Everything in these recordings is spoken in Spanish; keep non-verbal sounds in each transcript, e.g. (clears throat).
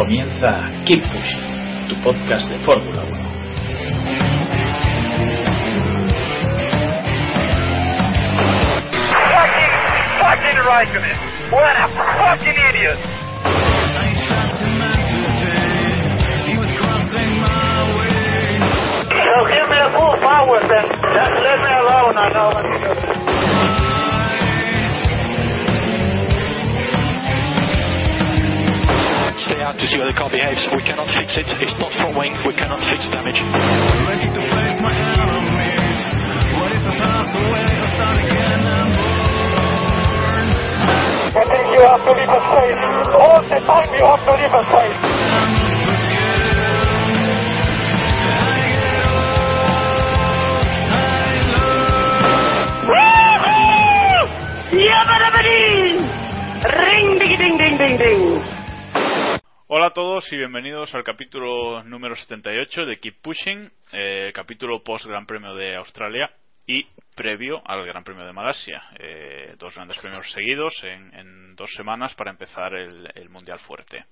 Comienza Keep Pushing, tu podcast de Fórmula 1. Fucking, fucking Raikkonen. What a fucking idiot. So give me a full power then. Just let me alone, I know stay out to see how the car behaves. We cannot fix it. It's not front wing. We cannot fix the damage. I think you have to leave a space. All the time you have to leave a space. Ring Hola a todos y bienvenidos al capítulo número 78 de Keep Pushing, eh, capítulo post Gran Premio de Australia y previo al Gran Premio de Malasia. Eh, dos grandes premios seguidos en, en dos semanas para empezar el, el Mundial Fuerte.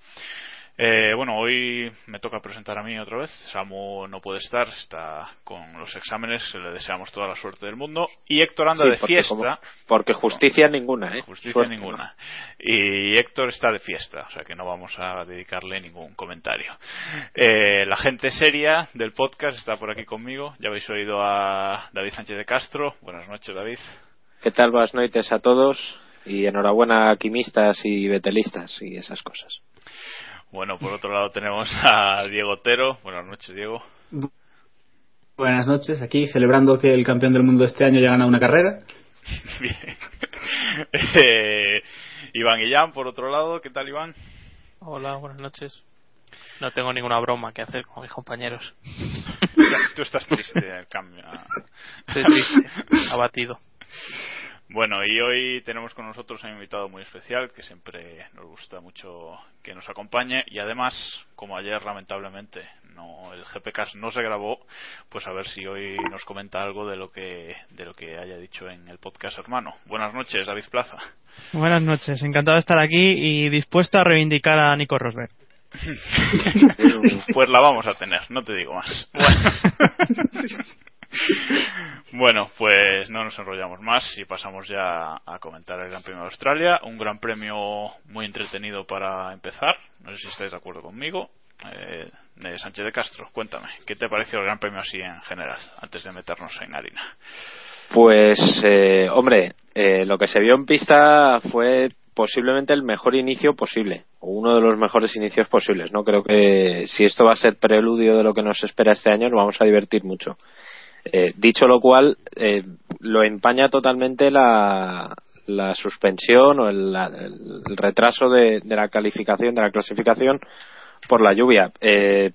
Eh, bueno, hoy me toca presentar a mí otra vez. Samu no puede estar, está con los exámenes, le deseamos toda la suerte del mundo. Y Héctor anda Sí, de porque fiesta. como- porque justicia ninguna, ¿eh? Justicia Suerte, ninguna. Y Héctor está de fiesta, o sea que no vamos a dedicarle ningún comentario. Eh, la gente seria del podcast está por aquí conmigo. Ya habéis oído a David Sánchez de Castro. Buenas noches, David. ¿Qué tal? Buenas noches a todos y enhorabuena a quimistas y betelistas y esas cosas. Bueno, por otro lado tenemos (laughs) a Diego Otero. Buenas noches, Diego. Buenas noches, aquí celebrando que el campeón del mundo este año ya ha ganado una carrera. (laughs) Bien. Eh, Iván Guillán, por otro lado. ¿Qué tal, Iván? Hola, buenas noches. No tengo ninguna broma que hacer con mis compañeros. (laughs) Tú estás triste, cambio. Estoy triste, abatido. Bueno, y hoy tenemos con nosotros a un invitado muy especial que siempre nos gusta mucho que nos acompañe y además, como ayer lamentablemente no el GPcast no se grabó, pues a ver si hoy nos comenta algo de lo que de lo que haya dicho en el podcast hermano. Buenas noches, David Plaza. Buenas noches, encantado de estar aquí y dispuesto a reivindicar a Nico Rosberg. (laughs) Pues la vamos a tener, no te digo más. Bueno, (laughs) pues no nos enrollamos más y pasamos ya a comentar el Gran Premio de Australia. Un Gran Premio muy entretenido para empezar. No sé si estáis de acuerdo conmigo. Eh, Sánchez de Castro, cuéntame, ¿qué te pareció el Gran Premio así en general, antes de meternos en harina? Pues, eh, hombre, eh, lo que se vio en pista fue posiblemente el mejor inicio posible, o uno de los mejores inicios posibles. No creo que si esto va a ser preludio de lo que nos espera este año, nos vamos a divertir mucho. Eh, dicho lo cual, eh, lo empaña totalmente la, la suspensión o el, el retraso de, la calificación, de la clasificación por la lluvia. Eh,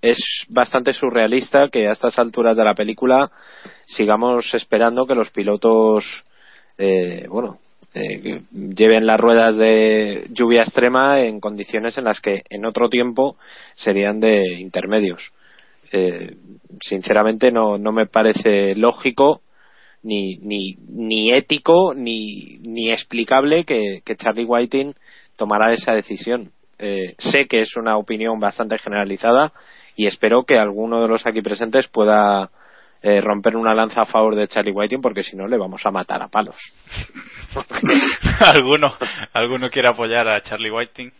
es bastante surrealista que a estas alturas de la película sigamos esperando que los pilotos, eh, bueno, eh, lleven las ruedas de lluvia extrema en condiciones en las que en otro tiempo serían de intermedios. Eh, sinceramente no, no me parece lógico ni, ni, ni ético ni, ni explicable que, que Charlie Whiting tomara esa decisión. Eh, sé que es una opinión bastante generalizada y espero que alguno de los aquí presentes pueda eh, romper una lanza a favor de Charlie Whiting porque si no le vamos a matar a palos. (laughs) ¿Alguno, ¿Alguno quiere apoyar a Charlie Whiting?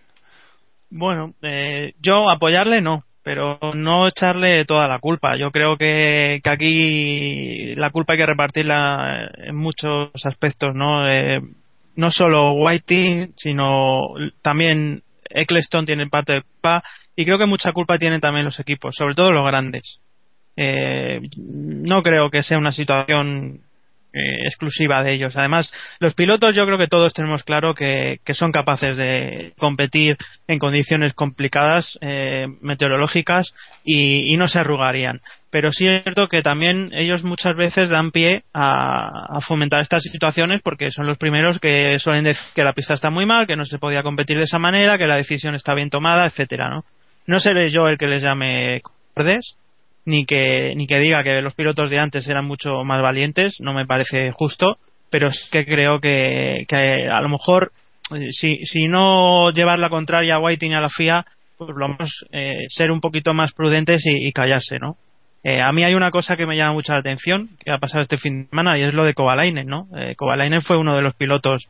Bueno, eh, yo apoyarle no, pero no echarle toda la culpa. Yo creo que, que aquí la culpa hay que repartirla en muchos aspectos, ¿no? Eh, no solo Whiting, sino también Eccleston tiene parte de culpa y creo que mucha culpa tienen también los equipos, sobre todo los grandes. Eh, no creo que sea una situación eh, exclusiva de ellos. Además, los pilotos yo creo que todos tenemos claro que, que son capaces de competir en condiciones complicadas, eh, meteorológicas, y, no se arrugarían. Pero sí es cierto que también ellos muchas veces dan pie a, a, fomentar estas situaciones porque son los primeros que suelen decir que la pista está muy mal, que no se podía competir de esa manera, que la decisión está bien tomada, etcétera, ¿no? No seré yo el que les llame cobardes, ni que, ni que diga que los pilotos de antes eran mucho más valientes, no me parece justo, pero es que creo que, que a lo mejor, eh, si, si no llevar la contraria a Whiting y a la FIA, pues lo eh, ser un poquito más prudentes y, y callarse, ¿no? Eh, a mí hay una cosa que me llama mucho la atención, que ha pasado este fin de semana, y es lo de Kovalainen, ¿no? Eh, Kovalainen fue uno de los pilotos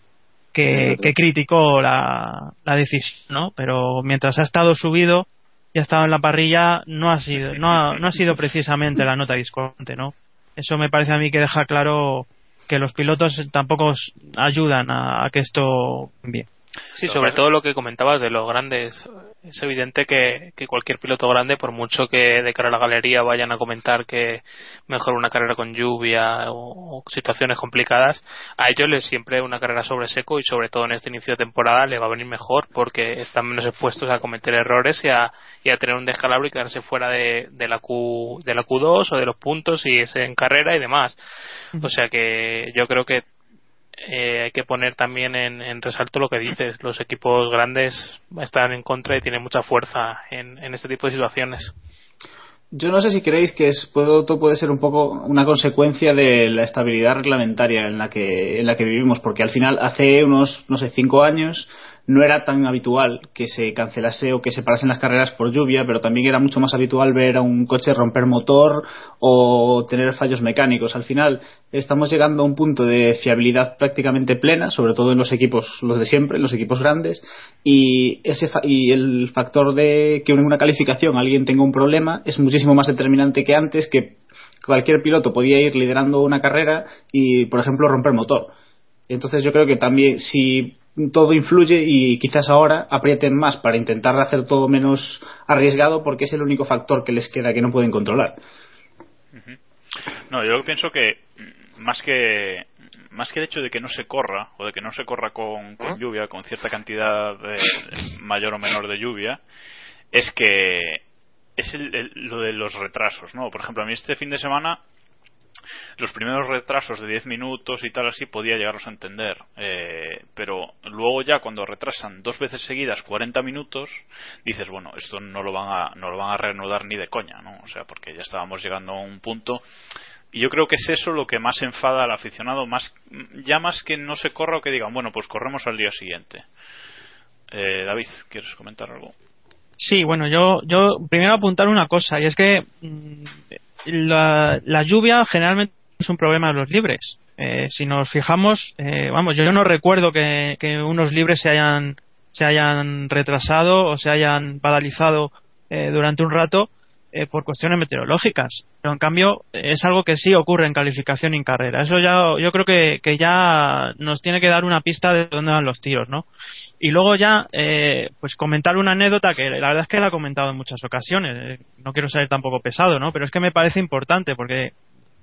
que, que criticó la, la decisión, ¿no? Pero mientras ha estado subido, y ha estado en la parrilla no ha sido no ha, no ha sido precisamente la nota discordante no eso me parece a mí que deja claro que los pilotos tampoco ayudan a, a que esto cambie Sí, sobre todo lo que comentabas de los grandes. Es evidente que, que, cualquier piloto grande, por mucho que de cara a la galería vayan a comentar que mejor una carrera con lluvia o, o, situaciones complicadas, a ellos les siempre una carrera sobre seco y sobre todo en este inicio de temporada le va a venir mejor porque están menos expuestos a cometer errores y a, y a tener un descalabro y quedarse fuera de, de, la Q, de la Q2 o de los puntos y es en carrera y demás. O sea que yo creo que eh, hay que poner también en, en, resalto lo que dices. Los equipos grandes están en contra y tienen mucha fuerza en, en este tipo de situaciones. Yo no sé si creéis que es, puedo, puede ser un poco una consecuencia de la estabilidad reglamentaria en la que, en la que vivimos, porque al final hace unos, no sé, cinco años no era tan habitual que se cancelase o que se parasen las carreras por lluvia, pero también era mucho más habitual ver a un coche romper motor o tener fallos mecánicos. Al final estamos llegando a un punto de fiabilidad prácticamente plena, sobre todo en los equipos, los de siempre, en los equipos grandes, y, ese y el factor de que en una calificación alguien tenga un problema es muchísimo más determinante que antes, que cualquier piloto podía ir liderando una carrera y, por ejemplo, romper motor. Entonces yo creo que también si todo influye y quizás ahora aprieten más para intentar hacer todo menos arriesgado porque es el único factor que les queda que no pueden controlar. No, yo pienso que más que más que el hecho de que no se corra o de que no se corra con, con lluvia, con cierta cantidad de, mayor o menor de lluvia, es que es el, el, lo de los retrasos, ¿no? Por ejemplo, a mí este fin de semana los primeros retrasos de 10 minutos y tal así podía llegarlos a entender. Eh, pero luego ya cuando retrasan dos veces seguidas 40 minutos dices bueno esto no lo van a no lo van a reanudar ni de coña no o sea porque ya estábamos llegando a un punto. Y yo creo que es eso lo que más enfada al aficionado más ya más que no se corra o que digan bueno pues corremos al día siguiente eh, David quieres comentar algo Sí, bueno, yo, yo primero apuntar una cosa, y es que mmm, la, la, lluvia generalmente es un problema de los libres. Eh, si nos fijamos, eh, vamos, yo no recuerdo que, unos libres se hayan, se hayan retrasado o se hayan paralizado eh, durante un rato eh, por cuestiones meteorológicas. Pero en cambio es algo que sí ocurre en calificación y en carrera. Eso ya, yo creo que, ya nos tiene que dar una pista de dónde van los tiros, ¿no? Y luego ya, eh, pues comentar una anécdota que la verdad es que la he comentado en muchas ocasiones. No quiero ser tampoco pesado, ¿no? Pero es que me parece importante porque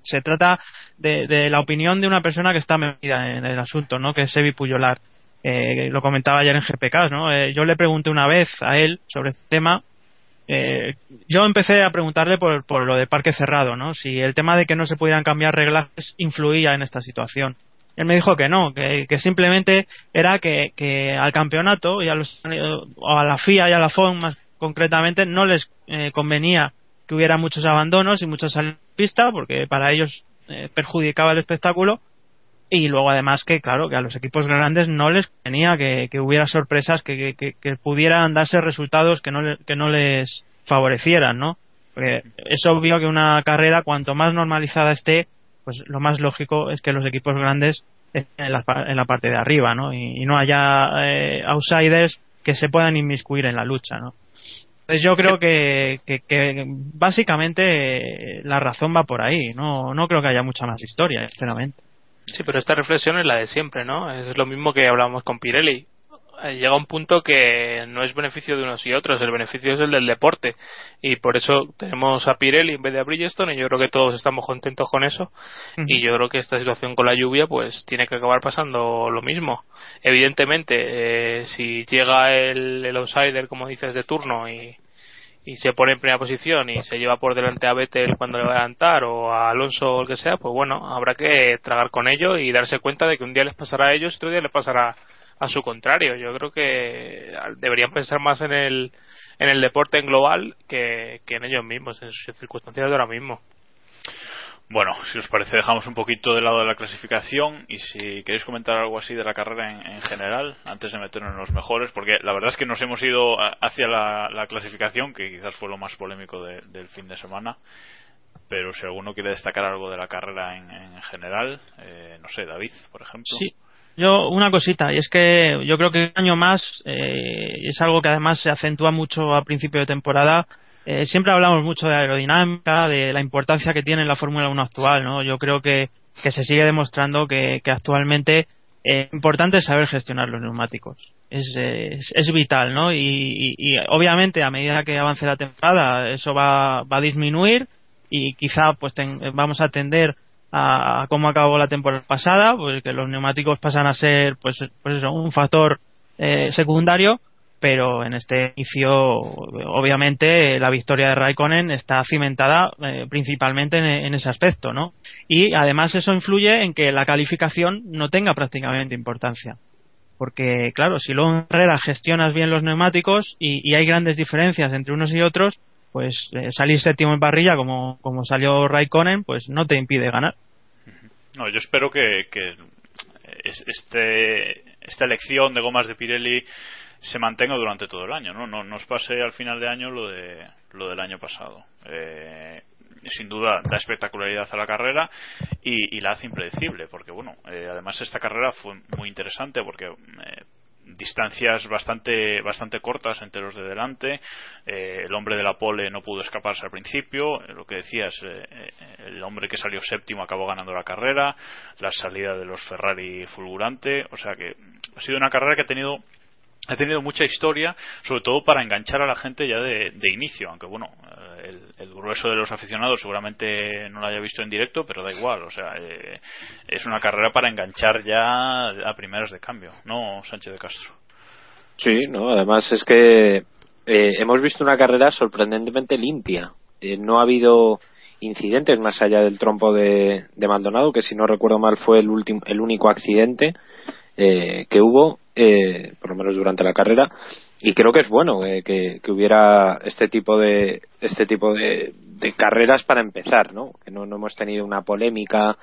se trata de, de la opinión de una persona que está metida en el asunto, ¿no? Que es Sebi Puyolar. Eh, lo comentaba ayer en GPK, ¿no? Eh, yo le pregunté una vez a él sobre este tema eh, yo empecé a preguntarle por, por, lo de parque cerrado, ¿no? Si el tema de que no se pudieran cambiar reglas influía en esta situación. Él me dijo que no, que, simplemente era que, que, al campeonato y a, los, o a la FIA y a la FOM más concretamente no les eh, convenía que hubiera muchos abandonos y muchas salidas de pista porque para ellos eh, perjudicaba el espectáculo y luego además que claro que a los equipos grandes no les tenía que, que hubiera sorpresas que, que, que, pudieran darse resultados que no, que no les favorecieran no porque es obvio que una carrera cuanto más normalizada esté pues lo más lógico es que los equipos grandes estén en la, en la parte de arriba no y, y no haya eh, outsiders que se puedan inmiscuir en la lucha no entonces yo creo que, que, que, básicamente la razón va por ahí no no creo que haya mucha más historia sinceramente Sí, pero esta reflexión es la de siempre, ¿no? Es lo mismo que hablábamos con Pirelli. eh, llega un punto que no es beneficio de unos y otros, el beneficio es el del deporte. Y por eso tenemos a Pirelli en vez de a Bridgestone, y yo creo que todos estamos contentos con eso. Y yo creo que esta situación con la lluvia, pues tiene que acabar pasando lo mismo. Evidentemente, eh, si llega el, el outsider, como dices, de turno y y se pone en primera posición y se lleva por delante a Vettel cuando le va a adelantar o a Alonso o el que sea, pues bueno, habrá que tragar con ello y darse cuenta de que un día les pasará a ellos y otro día les pasará a su contrario. Yo creo que deberían pensar más en el, en el deporte en global que, que en ellos mismos, en sus circunstancias de ahora mismo. Bueno, si os parece, dejamos un poquito de lado de la clasificación y si queréis comentar algo así de la carrera en, general, antes de meternos en los mejores, porque la verdad es que nos hemos ido hacia la, clasificación, que quizás fue lo más polémico del fin de semana. Pero si alguno quiere destacar algo de la carrera en, general, eh, no sé, David, por ejemplo. Sí, yo una cosita, y es que yo creo que un año más eh, es algo que además se acentúa mucho a principio de temporada eh, siempre hablamos mucho de aerodinámica, de la importancia que tiene la Fórmula 1 actual, ¿no? Yo creo que, se sigue demostrando que, actualmente es importante saber gestionar los neumáticos. Es, es, vital, ¿no? Y, obviamente a medida que avance la temporada eso va, va a disminuir y quizá pues vamos a atender a, cómo acabó la temporada pasada, pues que los neumáticos pasan a ser pues, pues eso, un factor eh, secundario pero en este inicio, obviamente, la victoria de Raikkonen está cimentada eh, principalmente en, ese aspecto, ¿no? Y además eso influye en que la calificación no tenga prácticamente importancia. Porque, claro, si luego en carrera gestionas bien los neumáticos y, hay grandes diferencias entre unos y otros, pues eh, salir séptimo en parrilla como, como salió Raikkonen, pues no te impide ganar. No, yo espero que, que este, esta elección de gomas de Pirelli se mantenga durante todo el año, ¿no? No nos pase al final de año lo de lo del año pasado. Eh, sin duda da espectacularidad a la carrera y, la hace impredecible, porque bueno, eh, además esta carrera fue muy interesante porque eh, distancias bastante bastante cortas entre los de delante el hombre de la pole no pudo escaparse al principio lo que decías el hombre que salió séptimo acabó ganando la carrera la salida de los Ferrari fulgurante o sea que ha sido una carrera que ha tenido ha tenido mucha historia, sobre todo para enganchar a la gente ya de, inicio, aunque bueno, eh, el, grueso de los aficionados seguramente no lo haya visto en directo, pero da igual, o sea, eh, es una carrera para enganchar ya a primeras de cambio, ¿no, Sánchez de Castro? Sí, no, además es que eh, hemos visto una carrera sorprendentemente limpia, no ha habido incidentes más allá del trompo de, de Maldonado, que si no recuerdo mal fue el, último, el único accidente que hubo eh, por lo menos durante la carrera y creo que es bueno eh, que, hubiera este tipo de este tipo de, carreras para empezar no que no, hemos tenido una polémica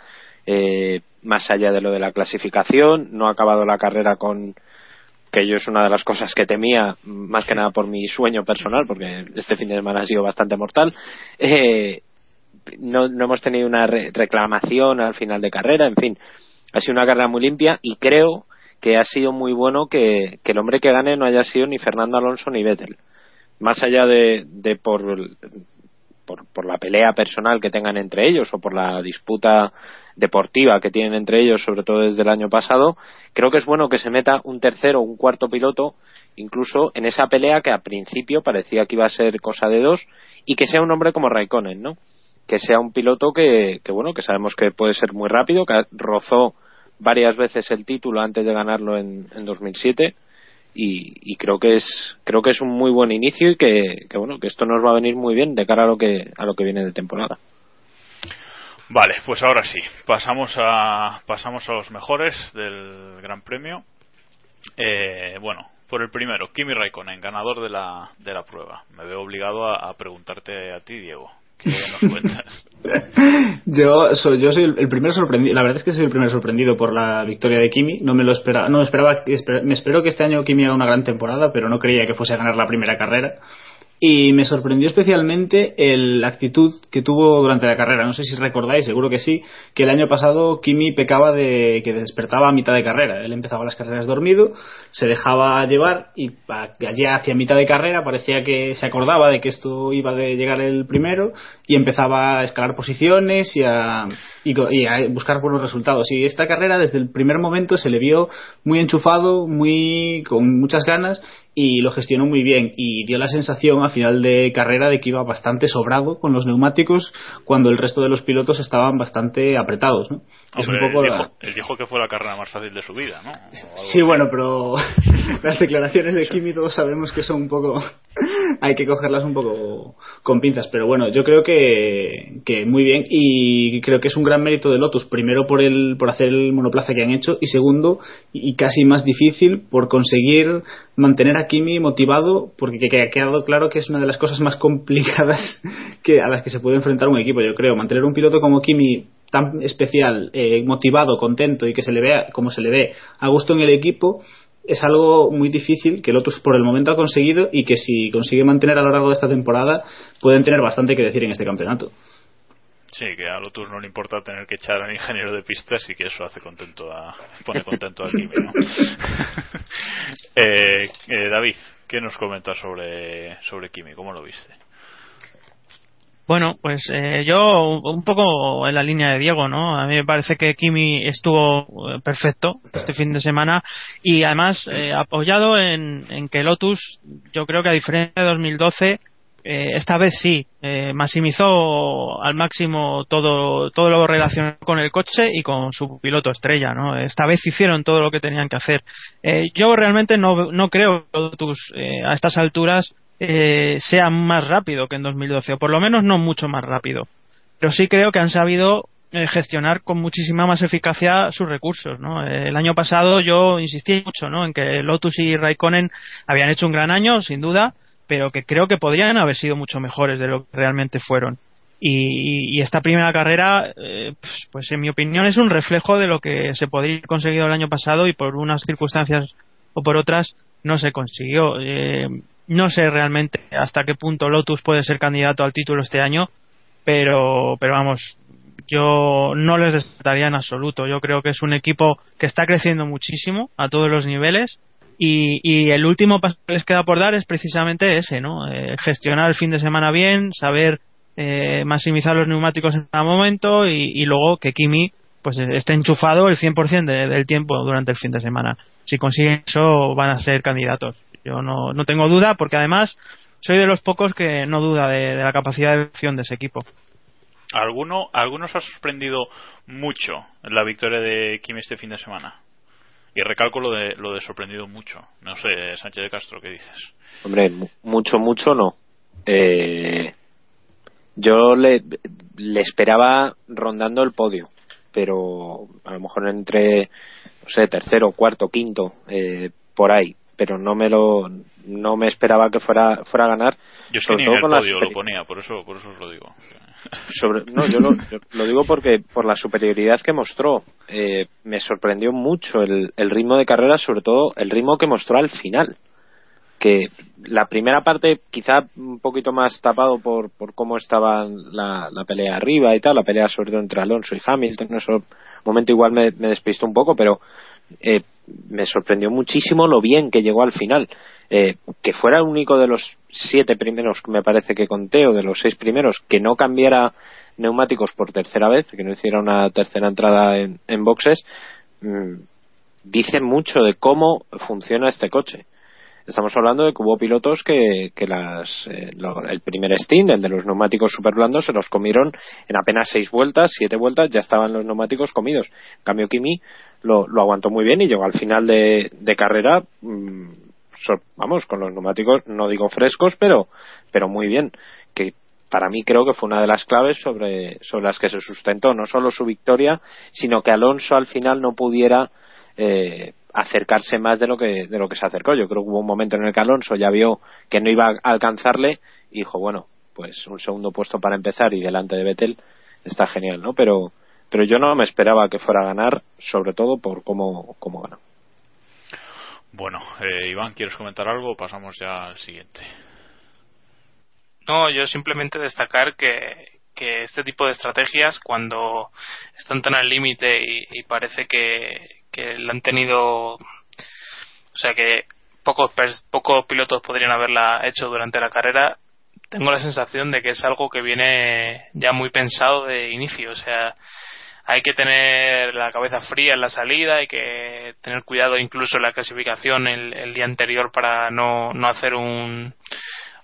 eh, más allá de lo de la clasificación no ha acabado la carrera con que yo es una de las cosas que temía más que nada por mi sueño personal porque este fin de semana ha sido bastante mortal no, no hemos tenido una reclamación al final de carrera en fin ha sido una carrera muy limpia y creo que ha sido muy bueno que, el hombre que gane no haya sido ni Fernando Alonso ni Vettel. Más allá de, de por, por, la pelea personal que tengan entre ellos o por la disputa deportiva que tienen entre ellos, sobre todo desde el año pasado, creo que es bueno que se meta un tercero o un cuarto piloto incluso en esa pelea que a principio parecía que iba a ser cosa de dos y que sea un hombre como Raikkonen, ¿no? Que sea un piloto que, que bueno, que sabemos que puede ser muy rápido, que rozó varias veces el título antes de ganarlo en, en 2007 y, y, creo que es creo que es un muy buen inicio y que, que, bueno que esto nos va a venir muy bien de cara a lo que a lo que viene de temporada. Vale pues ahora sí pasamos a pasamos a los mejores del Gran Premio. Eh, bueno por el primero Kimi Raikkonen ganador de la de la prueba. Me veo obligado a preguntarte a ti Diego (laughs) yo soy, yo soy el, primer sorprendido, la verdad es que soy el primer sorprendido por la victoria de Kimi, no me lo esperaba, no esperaba, me espero que este año Kimi haga una gran temporada, pero no creía que fuese a ganar la primera carrera. Y me sorprendió especialmente la actitud que tuvo durante la carrera. No sé si recordáis, seguro que sí, que el año pasado Kimi pecaba de que despertaba a mitad de carrera. Él empezaba las carreras dormido, se dejaba llevar y allá hacia mitad de carrera parecía que se acordaba de que esto iba de llegar el primero y empezaba a escalar posiciones y a, y a buscar buenos resultados. Y esta carrera desde el primer momento se le vio muy enchufado, muy con muchas ganas y lo gestionó muy bien y dio la sensación a final de carrera de que iba bastante sobrado con los neumáticos cuando el resto de los pilotos estaban bastante apretados ¿no? es un poco él, dijo, que fue la carrera más fácil de su vida ¿no? sí bueno pero (laughs) las declaraciones de Kimi todos sabemos que son un poco (laughs) hay que cogerlas un poco con pinzas pero bueno yo creo que, que muy bien y creo que es un gran mérito de Lotus primero por el por hacer el monoplaza que han hecho y segundo y casi más difícil por conseguir mantener a Kimi motivado porque ha quedado claro que es una de las cosas más complicadas (laughs) que a las que se puede enfrentar un equipo yo creo. Mantener un piloto como Kimi tan especial eh, motivado contento y que se le vea como se le ve a gusto en el equipo es algo muy difícil que Lotus por el momento ha conseguido y que si consigue mantener a lo largo de esta temporada pueden tener bastante que decir en este campeonato Sí, que a Lotus no le importa tener que echar al ingeniero de pistas y que eso hace contento a, pone contento a Kimi, ¿no? (laughs) Eh, eh, David, ¿qué nos comentas sobre, sobre Kimi? ¿Cómo lo viste? Bueno, pues eh, yo un poco en la línea de Diego, ¿no? A mí me parece que Kimi estuvo perfecto este fin de semana y además apoyado en, en, que Lotus, yo creo que a diferencia de 2012, eh, esta vez sí, eh, maximizó al máximo todo, todo lo relacionado con el coche y con su piloto estrella, ¿no? Esta vez hicieron todo lo que tenían que hacer. Eh, yo realmente no, no creo que Lotus a estas alturas sea más rápido que en 2012, o por lo menos no mucho más rápido. Pero sí creo que han sabido gestionar con muchísima más eficacia sus recursos. ¿no? El año pasado yo insistí mucho ¿no? en que Lotus y Raikkonen habían hecho un gran año, sin duda, pero que creo que podrían haber sido mucho mejores de lo que realmente fueron. Y, esta primera carrera, eh, pues, pues, en mi opinión, es un reflejo de lo que se podría haber conseguido el año pasado y por unas circunstancias o por otras no se consiguió. Eh, no sé realmente hasta qué punto Lotus puede ser candidato al título este año, pero, pero vamos, yo no les descartaría en absoluto. Yo creo que es un equipo que está creciendo muchísimo a todos los niveles y, el último paso que les queda por dar es precisamente ese, ¿no? Eh, gestionar el fin de semana bien, saber eh, maximizar los neumáticos en cada momento y, luego que Kimi pues esté enchufado el 100% del tiempo durante el fin de semana. Si consiguen eso van a ser candidatos. Yo no, no tengo duda porque además soy de los pocos que no duda de, la capacidad de acción de ese equipo. ¿Alguno, ¿Algunos ha sorprendido mucho la victoria de Kimi este fin de semana? Y recalco lo de, lo de sorprendido mucho. No sé, Sánchez de Castro, ¿qué dices? Hombre, mucho, mucho no. Eh, yo le, le esperaba rondando el podio, pero a lo mejor entre, no sé, tercero, cuarto, quinto, eh, por ahí. Pero no me lo, no me esperaba que fuera, fuera a ganar. Yo es que ni en el podio lo ponía, por eso, por eso os lo digo sobre, no, yo lo, digo porque por la superioridad que mostró. Eh, me sorprendió mucho el, el ritmo de carrera, sobre todo el ritmo que mostró al final que la primera parte quizá un poquito más tapado por, por cómo estaba la, pelea arriba y tal, la pelea sobre todo entre Alonso y Hamilton, en ese momento igual me, me un poco, pero eh, me sorprendió muchísimo lo bien que llegó al final. Eh, que fuera el único de los siete primeros, me parece que conté, o de los seis primeros, que no cambiara neumáticos por tercera vez, que no hiciera una tercera entrada en, boxes, mm, dice mucho de cómo funciona este coche. Estamos hablando de que hubo pilotos que, que las, eh, el primer stint, el de los neumáticos super blandos, se los comieron en apenas seis vueltas, siete vueltas, ya estaban los neumáticos comidos. En cambio, Kimi lo, aguantó muy bien y llegó al final de, de carrera mm, vamos, con los neumáticos, no digo frescos, pero, pero muy bien. Que para mí creo que fue una de las claves sobre, sobre las que se sustentó no solo su victoria, sino que Alonso al final no pudiera eh, acercarse más de lo que de lo que se acercó. Yo creo que hubo un momento en el que Alonso ya vio que no iba a alcanzarle y dijo, bueno, pues un segundo puesto para empezar y delante de Vettel está genial, ¿no? Pero pero yo no me esperaba que fuera a ganar, sobre todo por cómo, cómo ganó. Bueno, eh, Iván, ¿quieres comentar algo o pasamos ya al siguiente? No, yo simplemente destacar que, que este tipo de estrategias, cuando están tan al límite y, parece que, que la han tenido, o sea que pocos, pocos pilotos podrían haberla hecho durante la carrera, tengo la sensación de que es algo que viene ya muy pensado de inicio. O sea, hay que tener la cabeza fría en la salida, hay que tener cuidado incluso en la clasificación el, día anterior para no, no hacer un,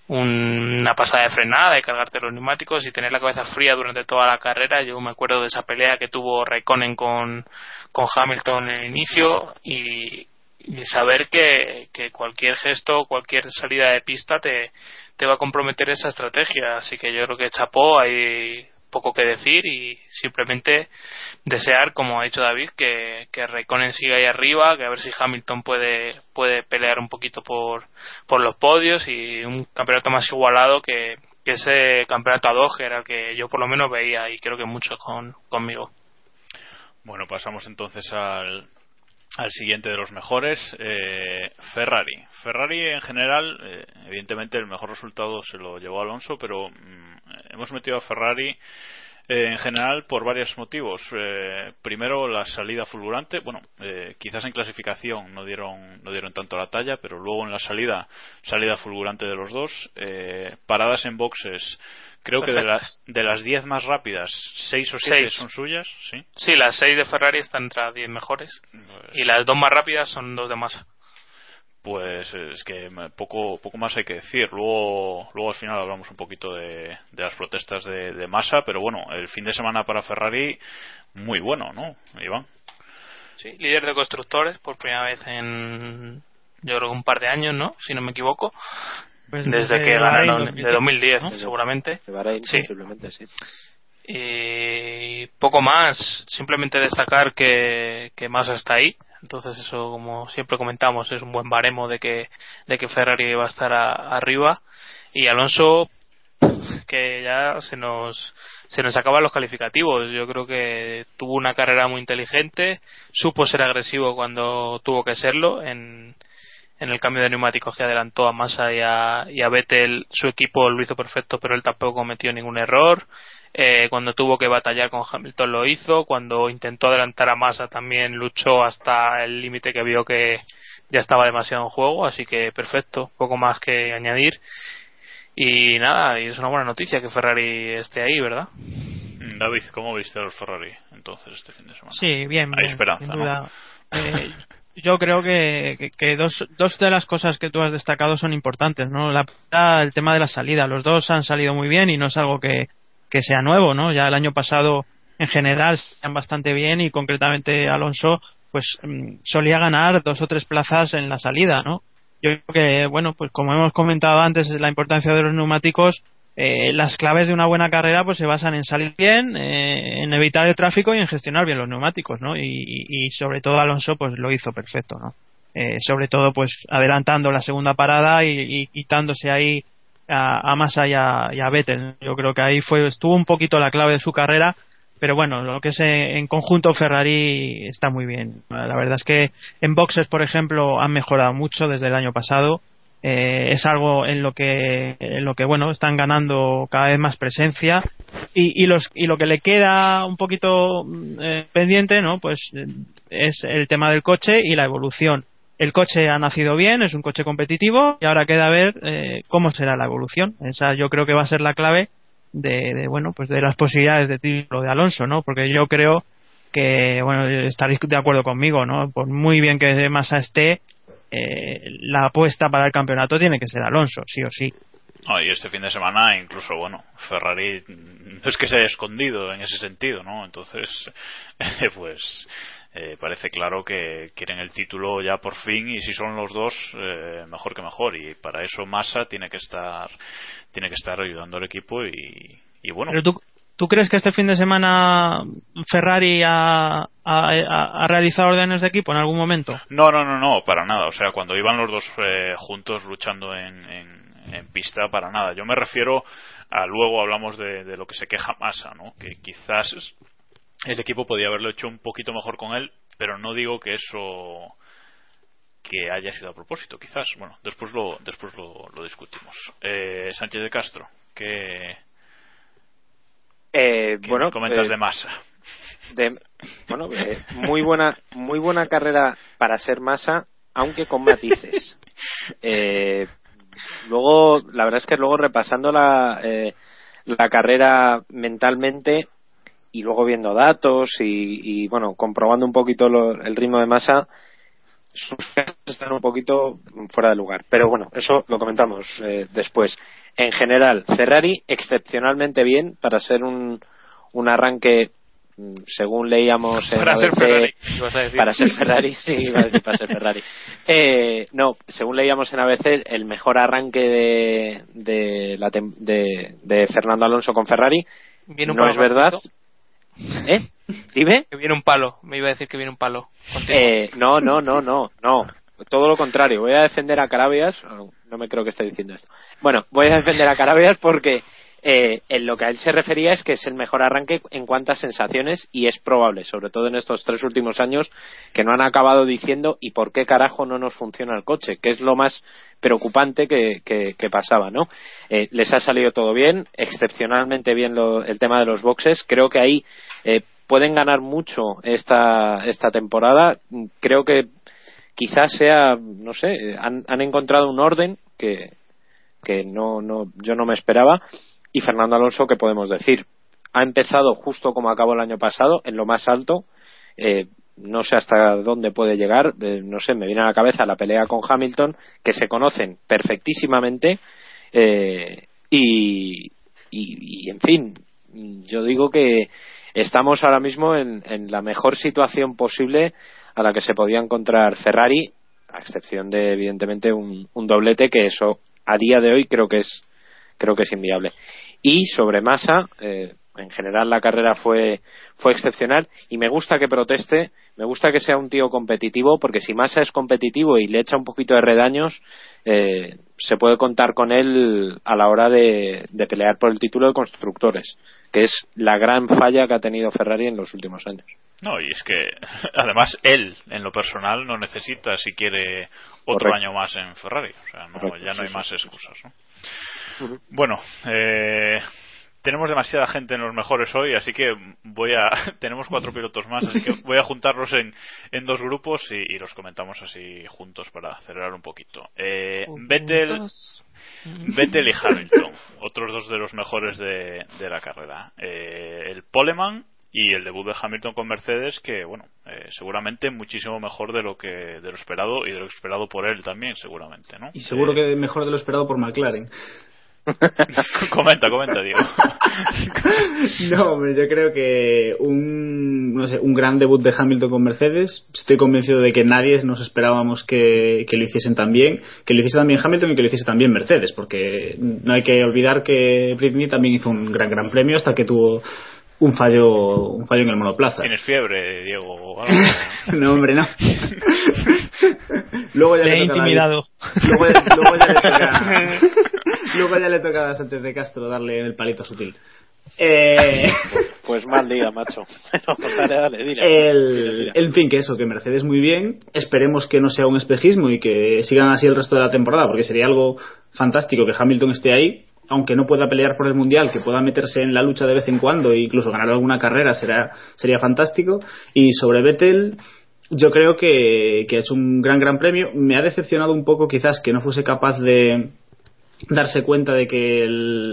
una pasada de frenada y cargarte los neumáticos y tener la cabeza fría durante toda la carrera. Yo me acuerdo de esa pelea que tuvo Raikkonen con, con Hamilton en el inicio y, y saber que, que, cualquier gesto, cualquier salida de pista te, te va a comprometer esa estrategia. Así que yo creo que chapó, hay poco que decir y simplemente desear, como ha dicho David, que, que Raikkonen siga ahí arriba, que a ver si Hamilton puede, puede pelear un poquito por, por los podios y un campeonato más igualado que, que ese campeonato a dos, que era el que yo por lo menos veía y creo que mucho con, conmigo. Bueno, pasamos entonces al, al siguiente de los mejores, eh, Ferrari. Ferrari en general, eh, evidentemente el mejor resultado se lo llevó Alonso, pero mm, hemos metido a Ferrari eh, en general por varios motivos. primero la salida fulgurante, bueno, quizás en clasificación no dieron no dieron tanto la talla, pero luego en la salida salida fulgurante de los dos, paradas en boxes Creo que de las, de las 10 más rápidas, 6 o 7 son suyas, ¿sí? Sí, las 6 de Ferrari están entre las 10 mejores. Pues y las dos más rápidas son dos de Massa. Pues es que poco, poco más hay que decir. Luego, luego al final hablamos un poquito de, de las protestas de, de Massa, pero bueno, el fin de semana para Ferrari, muy bueno, ¿no, Iván? Sí, líder de constructores por primera vez en, yo creo, un par de años, ¿no? Si no me equivoco. Pues desde, que ganaron, de 2010, seguramente. sí. Y poco más, simplemente destacar que, que Massa está ahí. Entonces eso, como siempre comentamos, es un buen baremo de que, de que Ferrari va a estar arriba. Y Alonso, que ya se nos, se nos acaban los calificativos. Yo creo que tuvo una carrera muy inteligente, supo ser agresivo cuando tuvo que serlo en, en el cambio de neumáticos que adelantó a Massa y a, y a Vettel, su equipo lo hizo perfecto, pero él tampoco cometió ningún error. Eh, cuando tuvo que batallar con Hamilton lo hizo. Cuando intentó adelantar a Massa también luchó hasta el límite que vio que ya estaba demasiado en juego. Así que perfecto, poco más que añadir. Y nada, y es una buena noticia que Ferrari esté ahí, ¿verdad? Mm, David, ¿cómo viste a los Ferrari entonces este fin de semana? Sí, bien. Hay esperanza, ¿no? (laughs) Eh, yo creo que, que, dos, dos, de las cosas que tú has destacado son importantes, ¿no? La, el tema de la salida. Los dos han salido muy bien y no es algo que, que sea nuevo, ¿no? Ya el año pasado, en general, han bastante bien y concretamente Alonso, pues mm, solía ganar dos o tres plazas en la salida, ¿no? Yo creo que, bueno, pues como hemos comentado antes, la importancia de los neumáticos eh, las claves de una buena carrera pues se basan en salir bien, eh, en evitar el tráfico y en gestionar bien los neumáticos, ¿no? Y, sobre todo Alonso pues lo hizo perfecto, ¿no? Eh, sobre todo pues adelantando la segunda parada y, quitándose ahí a, a Massa y a, Vettel. Yo creo que ahí fue estuvo un poquito la clave de su carrera, pero bueno, lo que es en conjunto Ferrari está muy bien. La verdad es que en boxes, por ejemplo, han mejorado mucho desde el año pasado eh, es algo en lo que en lo que bueno están ganando cada vez más presencia. Y, y los y lo que le queda un poquito mm, eh, pendiente no pues eh, es el tema del coche y la evolución. El coche ha nacido bien es un coche competitivo y ahora queda ver cómo será la evolución. Esa yo creo que va a ser la clave de, de bueno pues de las posibilidades de título de Alonso no porque yo creo que bueno estaréis de acuerdo conmigo no por muy bien que Massa esté eh, la apuesta para el campeonato tiene que ser Alonso, sí o sí. y este fin de semana, incluso, bueno, Ferrari no es que se haya escondido en ese sentido, ¿no? Entonces, (laughs) pues eh, parece claro que quieren el título ya por fin y si son los dos, eh, mejor que mejor. Y para eso Massa tiene que estar, tiene que estar ayudando al equipo y, y bueno. ¿Tú crees que este fin de semana Ferrari ha, realizado órdenes de equipo en algún momento? No, no, no, no, para nada. O sea, cuando iban los dos eh, juntos luchando en, pista, para nada. Yo me refiero a luego hablamos de, lo que se queja Massa, ¿no? Que quizás el equipo podía haberlo hecho un poquito mejor con él, pero no digo que eso que haya sido a propósito, quizás. Bueno, después lo, después lo, lo discutimos. Eh, Sánchez de Castro, ¿qué, Eh, bueno, comentas eh, de masa? de- bueno, eh, muy buena, muy buena carrera para ser masa, aunque con matices. (laughs) Eh, luego, la verdad es que luego repasando la, eh, la carrera mentalmente y luego viendo datos y, y, bueno, comprobando un poquito lo- el ritmo de masa, sus casos están un poquito fuera de lugar. Pero bueno, eso lo comentamos eh, después. En general, Ferrari excepcionalmente bien para ser un, un arranque, mm, según leíamos en Para ser Ferrari, ibas a decir. Para ser Ferrari, (laughs) sí, a decir para ser Ferrari. Eh, no, según leíamos en ABC, el mejor arranque de, de, la de, de Fernando Alonso con Ferrari. Un no es verdad. ¿Eh? Dime. Que viene un palo. Me iba a decir que viene un palo. Eh, no, no, no, no, no. Todo lo contrario. Voy a defender a Carabias. No me creo que esté diciendo esto. Bueno, voy a defender a Carabias porque eh, en lo que a él se refería es que es el mejor arranque en cuanto a sensaciones y es probable, sobre todo en estos tres últimos años, que no han acabado diciendo y por qué carajo no nos funciona el coche, que es lo más preocupante que, que- pasaba, ¿no? Eh, les ha salido todo bien, excepcionalmente bien lo- el tema de los boxes. Creo que ahí eh, pueden ganar mucho esta, esta temporada. Creo que quizás sea, no sé, han, han encontrado un orden que, que no, no, yo no me esperaba. Y Fernando Alonso, ¿qué podemos decir? Ha empezado justo como acabó el año pasado, en lo más alto. Eh, no sé hasta dónde puede llegar. eh, no sé, me viene a la cabeza la pelea con Hamilton, que se conocen perfectísimamente. eh, y, y, y, en fin, yo digo que estamos ahora mismo en, en la mejor situación posible a la que se podía encontrar Ferrari, a excepción de evidentemente un, un doblete que eso a día de hoy creo que es creo que es inviable. Y sobre Massa, eh, en general la carrera fue fue excepcional y me gusta que proteste, me gusta que sea un tío competitivo porque si Massa es competitivo y le echa un poquito de redaños eh, se puede contar con él a la hora de, de pelear por el título de constructores, que es la gran falla que ha tenido Ferrari en los últimos años. No, y es que (laughs) además él, en lo personal, no necesita si quiere otro Correcto. año más en Ferrari. O sea, no, Correcto, ya no sí, hay sí, más sí, sí. Bueno, eh, tenemos demasiada gente en los mejores hoy, así que voy a. (laughs) tenemos cuatro pilotos más, así que (laughs) voy a juntarlos en, en dos grupos y, y los comentamos así juntos para acelerar un poquito. Eh, Vettel, Vettel y Hamilton, otros dos de los mejores de, de la carrera. Eh, el Poleman y el debut de Hamilton con Mercedes, que bueno, eh, seguramente muchísimo mejor de lo que de lo esperado y de lo esperado por él también, seguramente, ¿no? Y seguro Eh, que mejor de lo esperado por McLaren. (laughs) comenta, comenta, Diego. (laughs) No, hombre, yo creo que un, no sé, un gran debut de Hamilton con Mercedes. Estoy convencido de que nadie nos esperábamos que, que lo hiciesen tan bien, que lo hiciese también Hamilton y que lo hiciese también Mercedes, porque no hay que olvidar que Britney también hizo un gran gran premio hasta que tuvo un fallo un fallo en el monoplaza. Tienes fiebre, Diego. o algo? (laughs) No, hombre, no. luego ya Le le, he intimidado. Luego, luego ya le (laughs) toca, luego ya le toca a Sánchez de Castro darle el palito sutil. Eh, (laughs) Pues mal día, macho. Dale, dale, dile. Dile, el, dile. en fin, que eso, que Mercedes muy bien. Esperemos que no sea un espejismo y que sigan así el resto de la temporada, porque sería algo fantástico que Hamilton esté ahí, aunque no pueda pelear por el mundial, que pueda meterse en la lucha de vez en cuando e incluso ganar alguna carrera, será, sería fantástico. Y sobre Vettel, yo creo que, que hecho un gran, gran premio. Me ha decepcionado un poco, quizás, que no fuese capaz de darse cuenta de que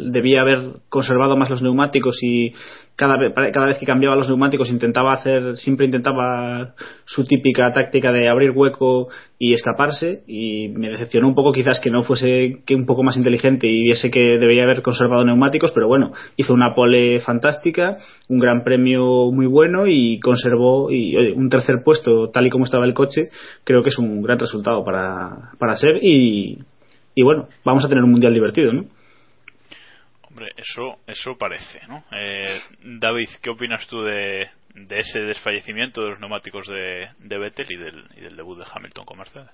debía haber conservado más los neumáticos y cada cada vez que cambiaba los neumáticos intentaba hacer, siempre intentaba su típica táctica de abrir hueco y escaparse y me decepcionó un poco quizás que no fuese que un poco más inteligente y viese que debía haber conservado neumáticos, pero bueno, hizo una pole fantástica, un gran premio muy bueno y conservó y oye, un tercer puesto tal y como estaba el coche, creo que es un gran resultado para, para ser y, y bueno, vamos a tener un mundial divertido, ¿no? Hombre, eso, eso parece, ¿no? Eh, David, ¿qué opinas tú de, de ese desfallecimiento de los neumáticos de, de Vettel y del, y del debut de Hamilton con Mercedes?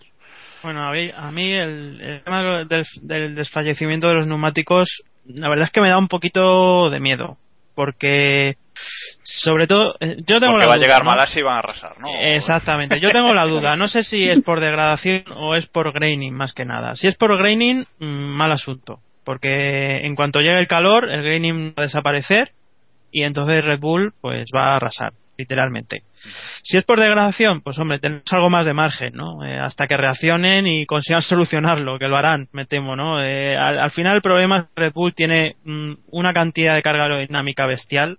Bueno, a mí, a mí el, el tema del, del desfallecimiento de los neumáticos, la verdad es que me da un poquito de miedo, porque Sobre todo, eh, yo tengo Porque la va a duda, llegar ¿no? Malasia y van a arrasar, ¿no? Exactamente. Yo tengo la duda. No sé si es por degradación o es por graining más que nada. Si es por graining, mm, mal asunto. Porque en cuanto llegue el calor, el graining va a desaparecer y entonces Red Bull pues va a arrasar, literalmente. Si es por degradación, pues hombre, tenemos algo más de margen, ¿no? Eh, hasta que reaccionen y consigan (laughs) solucionarlo, que lo harán, me temo, ¿no? Eh, al, al final el problema es que Red Bull tiene mm, una cantidad de carga aerodinámica bestial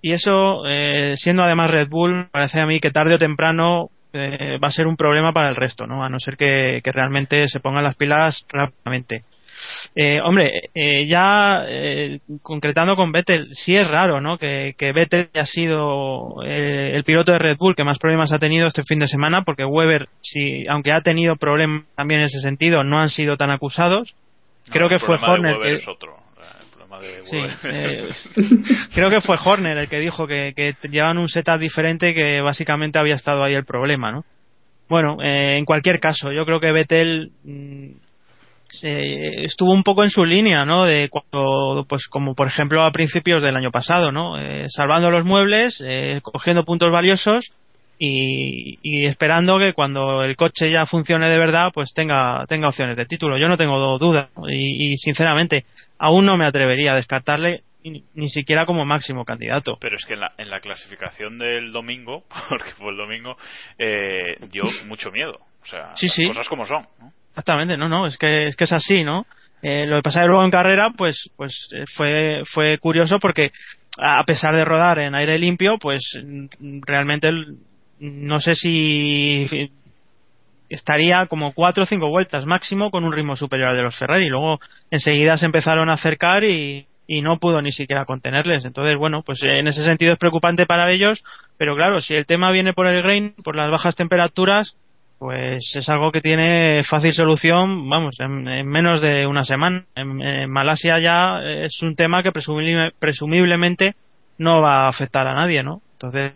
y eso, eh, siendo además Red Bull, parece a mí que tarde o temprano eh, va a ser un problema para el resto, ¿no? A no ser que, que realmente se pongan las pilas rápidamente. Eh, hombre, eh, ya eh, concretando con Vettel, sí es raro, ¿no? Que, que Vettel haya sido eh, el piloto de Red Bull que más problemas ha tenido este fin de semana, porque Weber, si, aunque ha tenido problemas también en ese sentido, no han sido tan acusados. No, Creo que fue Horner. Que- es otro. De Sí, eh, (laughs) creo que fue Horner el que dijo que, que llevaban un setup diferente que básicamente había estado ahí el problema, ¿no? Bueno, eh, en cualquier caso, yo creo que Vettel se- estuvo un poco en su línea, ¿no? De cuando, pues como por ejemplo a principios del año pasado, ¿no? Eh, salvando los muebles, eh, cogiendo puntos valiosos y, y esperando que cuando el coche ya funcione de verdad, pues tenga, tenga opciones de título. Yo no tengo duda y, y sinceramente aún no me atrevería a descartarle ni, ni siquiera como máximo candidato. Pero es que en la, en la clasificación del domingo, (laughs) porque fue el domingo, eh, dio mucho miedo. O sea, Sí, las sí. cosas como son. ¿no? Exactamente, no, no, es que es que es así, ¿no? Eh, lo que pasa luego en carrera, pues, pues eh, fue fue curioso porque a pesar de rodar en aire limpio, pues realmente no sé si estaría como cuatro o cinco vueltas máximo con un ritmo superior al de los Ferrari. Luego enseguida se empezaron a acercar y, y no pudo ni siquiera contenerles. Entonces, bueno, pues en ese sentido es preocupante para ellos, pero claro, si el tema viene por el grain, por las bajas temperaturas, pues es algo que tiene fácil solución, vamos, en, en menos de una semana. En, en Malasia ya es un tema que presumiblemente, presumiblemente no va a afectar a nadie, ¿no? Entonces,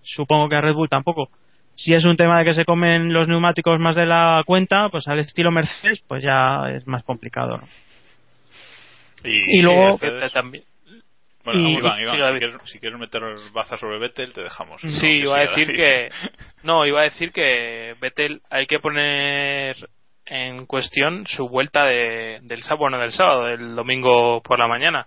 supongo que a Red Bull tampoco. Si es un tema de que se comen los neumáticos más de la cuenta, pues al estilo Mercedes, pues ya es más complicado, ¿no? Y, Y luego- también. Bueno, y- Iván, Iván, sí, si, quieres, si quieres meter baza sobre Vettel, te dejamos. No, Sí, iba a decir que (laughs) no, iba a decir que Vettel hay que poner en cuestión su vuelta de, del sábado, bueno, del sábado, del domingo por la mañana.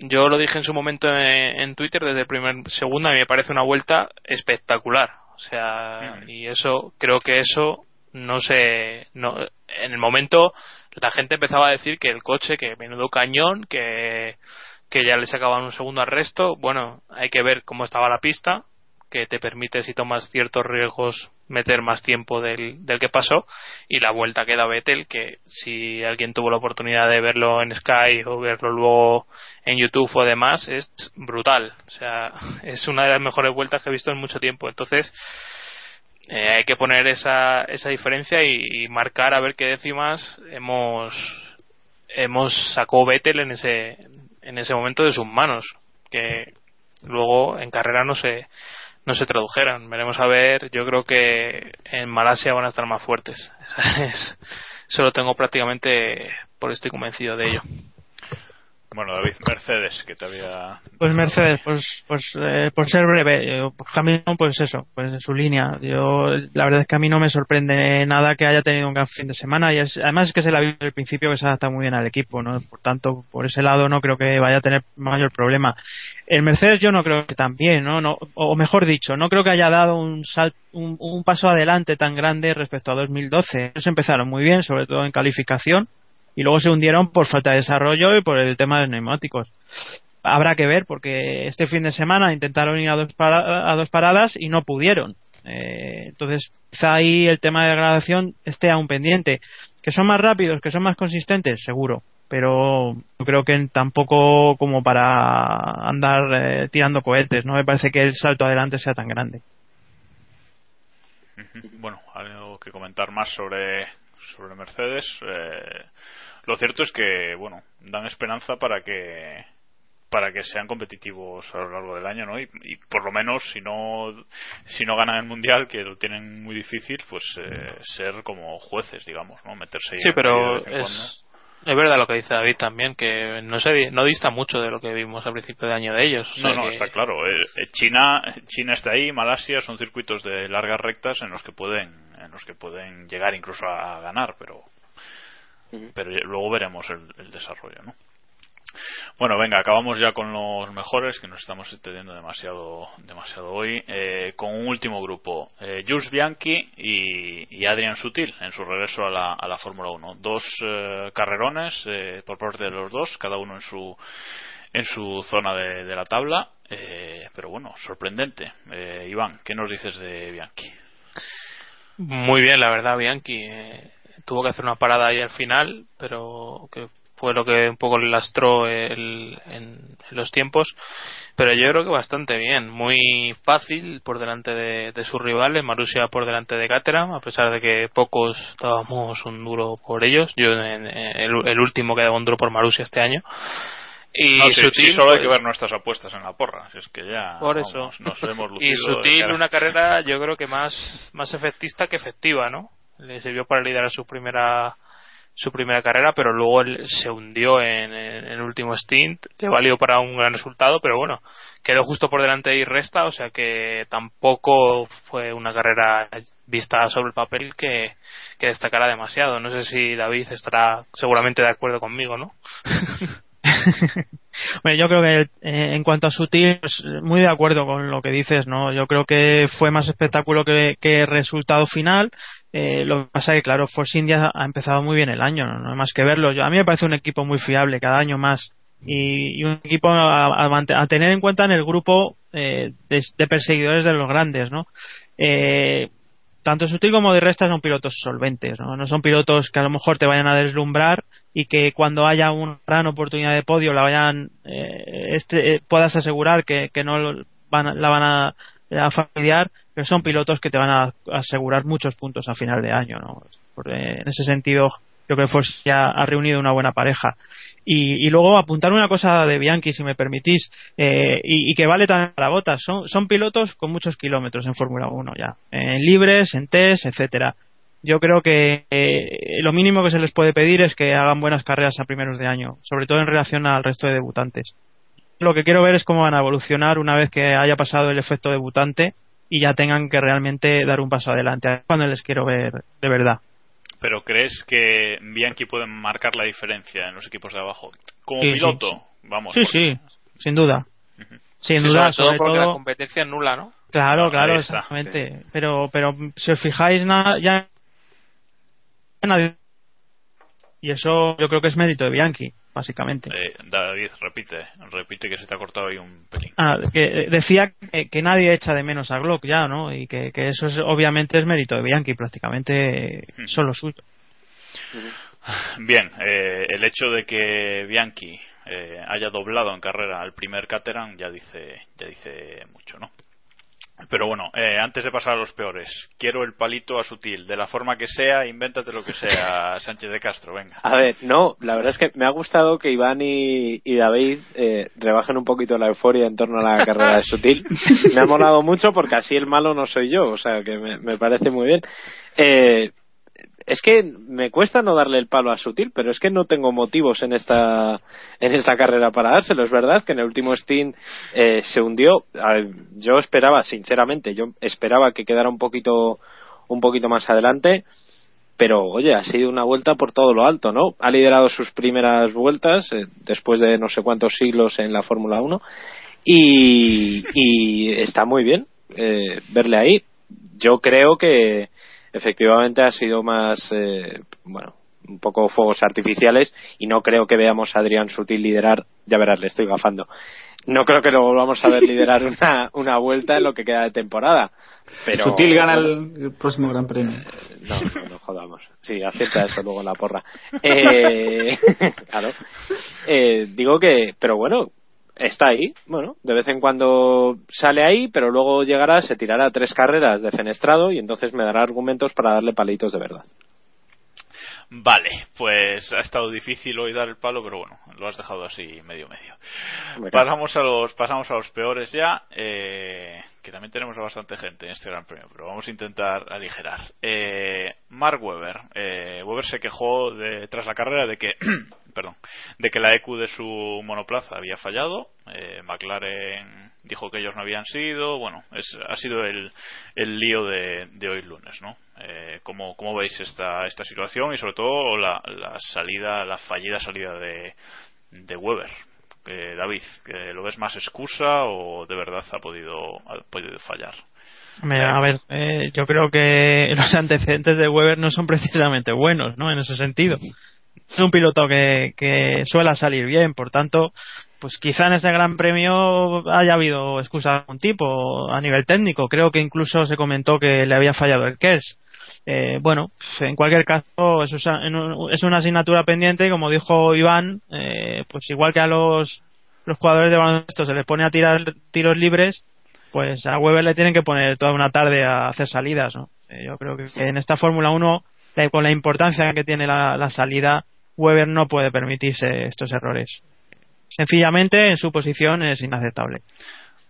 Yo lo dije en su momento en, en Twitter desde el primer segundo, a mí me parece una vuelta espectacular. O sea, y eso, creo que eso no sé, no, en el momento la gente empezaba a decir que el coche, que menudo cañón, que, que ya le sacaban un segundo al resto. Bueno, hay que ver cómo estaba la pista, que te permite, si tomas ciertos riesgos, meter más tiempo del, del que pasó. Y la vuelta que da Vettel, que si alguien tuvo la oportunidad de verlo en Sky o verlo luego en YouTube o demás, es brutal. O sea, (laughs) es una de las mejores vueltas que he visto en mucho tiempo. Entonces, eh, hay que poner esa, esa diferencia y, y marcar a ver qué décimas hemos hemos sacó Vettel en ese en ese momento de sus manos que luego en carrera no se no se tradujeran veremos a ver yo creo que en Malasia van a estar más fuertes. (laughs) Es- eso lo tengo prácticamente por estoy convencido de ello Bueno, David, Mercedes, que te había. Pues Mercedes, pues, pues eh, por ser breve, eh, pues Hamilton, pues eso, pues en su línea. Yo, la verdad es que a mí no me sorprende nada que haya tenido un gran fin de semana y es- además es que se la vio desde el principio que se adapta muy bien al equipo, ¿no? Por tanto, por ese lado no creo que vaya a tener mayor problema. El Mercedes yo no creo que también, ¿no? no o mejor dicho, no creo que haya dado un, sal- un, un paso adelante tan grande respecto a 2012. Ellos empezaron muy bien, sobre todo en calificación, y luego se hundieron por falta de desarrollo y por el tema de neumáticos. Habrá que ver, porque este fin de semana intentaron ir a dos, para- a dos paradas y no pudieron. Eh, entonces, quizá ahí el tema de degradación esté aún pendiente. ¿Que son más rápidos, que son más consistentes? Seguro. Pero yo creo que tampoco como para andar eh, tirando cohetes. No me parece que el salto adelante sea tan grande. Bueno, algo que comentar más sobre, sobre Mercedes. Eh, lo cierto es que, bueno, dan esperanza para que para que sean competitivos a lo largo del año, ¿no? Y, y por lo menos, si no si no ganan el mundial, que lo tienen muy difícil, pues eh, ser como jueces, digamos, ¿no? Meterse ahí sí pero cuando. es Es verdad lo que dice David también, que no se no dista mucho de lo que vimos al principio de año de ellos. no, no, está claro. Eh, eh, China, China está ahí, Malasia son circuitos de largas rectas en los que pueden, en los que pueden llegar incluso a ganar, pero, pero luego veremos el, el desarrollo, ¿no? Bueno, venga, acabamos ya con los mejores, que nos estamos extendiendo demasiado, demasiado hoy, eh, con un último grupo, eh, Jules Bianchi y, Adrian Sutil, en su regreso a la, a la Fórmula 1. Dos eh, carrerones eh, por parte de los dos, cada uno en su, en su zona de, de la tabla, pero bueno, sorprendente. Iván, ¿qué nos dices de Bianchi? Muy bien, la verdad, Bianchi tuvo que hacer una parada ahí al final, pero que fue lo que un poco le lastró el, en, los tiempos, pero yo creo que bastante bien, muy fácil por delante de, sus rivales, Marussia por delante de Caterham, a pesar de que pocos dábamos un duro por ellos, yo en, el, último que daba un duro por Marussia este año. Y Sutil, solo hay que pues ver nuestras apuestas en la porra, es que ya por eso. nos hemos (laughs) Y Sutil, una carrera yo creo que más, más efectista que efectiva, ¿no? Le sirvió para liderar su primera su primera carrera, pero luego él se hundió en, el último stint, le valió para un gran resultado, pero bueno, quedó justo por delante y resta, o sea que tampoco fue una carrera vista sobre el papel que, que destacara demasiado. No sé si David estará seguramente de acuerdo conmigo, ¿no? (laughs) (laughs) bueno, yo creo que eh, en cuanto a Sutil, pues, muy de acuerdo con lo que dices, ¿no? Yo creo que fue más espectáculo que, que resultado final. Eh, lo que pasa es que, claro, Force India ha empezado muy bien el año, no, hay más que verlo. A mí me parece un equipo muy fiable, cada año más. Y, un equipo a, tener en cuenta en el grupo eh, de, perseguidores de los grandes, ¿no? Eh, tanto Sutil como de Resta son pilotos solventes, ¿no? No son pilotos que a lo mejor te vayan a deslumbrar y que cuando haya una gran oportunidad de podio la vayan, eh, este, puedas asegurar que, que no van, la van a, a familiar, pero son pilotos que te van a asegurar muchos puntos a final de año. ¿no? en ese sentido, yo creo que Force ya ha reunido una buena pareja. Y, luego apuntar una cosa de Bianchi, si me permitís, eh, y, que vale también para botas. Son, son pilotos con muchos kilómetros en Fórmula 1 ya, en libres, en test, etcétera. Yo creo que eh, lo mínimo que se les puede pedir es que hagan buenas carreras a primeros de año, sobre todo en relación al resto de debutantes lo que quiero ver es cómo van a evolucionar una vez que haya pasado el efecto debutante y ya tengan que realmente dar un paso adelante. Cuando les quiero ver de verdad. Pero crees que Bianchi puede marcar la diferencia en los equipos de abajo? Como piloto, vamos. Sí, sí, sin duda. Sin duda, sobre, todo la competencia nula, ¿no? Claro, claro, exactamente. Pero, pero si os fijáis, ya nadie. Y eso yo creo que es mérito de Bianchi básicamente. Eh, David, repite, repite que se te ha cortado ahí un pelín. Ah, que eh, decía que, nadie echa de menos a Glock ya, ¿no? Y que, eso es, obviamente es mérito de Bianchi, prácticamente solo suyo. Bien, eh, el hecho de que Bianchi haya doblado en carrera al primer Caterham ya dice, ya dice mucho, ¿no? Pero bueno, eh, antes de pasar a los peores, quiero el palito a sutil, de la forma que sea, invéntate lo que sea, (laughs) Sánchez de Castro, venga. A ver, no, la verdad es que me ha gustado que Iván y, David eh, rebajen un poquito la euforia en torno a la carrera de sutil. (laughs) Me ha molado mucho porque así el malo no soy yo, o sea que me, me parece muy bien. Eh, es que me cuesta no darle el palo a Sutil, pero es que no tengo motivos en esta en esta carrera para dárselo. Es verdad que en el último Steam eh, se hundió. Yo esperaba, sinceramente, yo esperaba que quedara un poquito un poquito más adelante, pero oye, ha sido una vuelta por todo lo alto, ¿no? Ha liderado sus primeras vueltas eh, después de no sé cuántos siglos en la Fórmula 1 y, y está muy bien eh, verle ahí. Yo creo que efectivamente ha sido más, eh, bueno, un poco fuegos artificiales y no creo que veamos a Adrián Sutil liderar, ya verás, le estoy gafando. No creo que lo volvamos a ver liderar (laughs) una, una vuelta en lo que queda de temporada. Pero, Sutil gana el, próximo Gran Premio. Eh, no, no, no, jodamos. Sí, acepta eso luego la porra. Eh, (laughs) claro. Eh, digo que, pero bueno, está ahí, bueno, de vez en cuando sale ahí, pero luego llegará, se tirará tres carreras de fenestrado y entonces me dará argumentos para darle palitos de verdad. Vale, pues ha estado difícil hoy dar el palo, pero bueno, lo has dejado así medio medio. Pasamos a los, pasamos a los peores ya, eh, que también tenemos a bastante gente en este Gran Premio, pero vamos a intentar aligerar. Eh, Mark Webber, eh, Webber se quejó de, tras la carrera de que, (clears throat) perdón, de que la EQ de su monoplaza había fallado. Eh, McLaren dijo que ellos no habían sido. Bueno, es, ha sido el, el lío de, de hoy lunes, ¿no? Eh, ¿cómo, ¿Cómo veis esta, esta situación y sobre todo la, la salida, la fallida salida de, de Weber? Eh, David, ¿lo ves más excusa o de verdad ha podido, ha podido fallar? A ver, eh, yo creo que (laughs) los antecedentes de Weber no son precisamente buenos, ¿no? En ese sentido. Un piloto que, que suele salir bien, por tanto, pues quizá en este Gran Premio haya habido excusa de algún tipo a nivel técnico. Creo que incluso se comentó que le había fallado el KERS. Eh, bueno, en cualquier caso es, una asignatura pendiente como dijo Iván, eh, pues igual que a los, los jugadores de baloncesto se les pone a tirar tiros libres, pues a Weber le tienen que poner toda una tarde a hacer salidas. ¿no? Eh, yo creo que en esta Fórmula 1, con la importancia que tiene la, la salida, Weber no puede permitirse estos errores. Sencillamente en su posición es inaceptable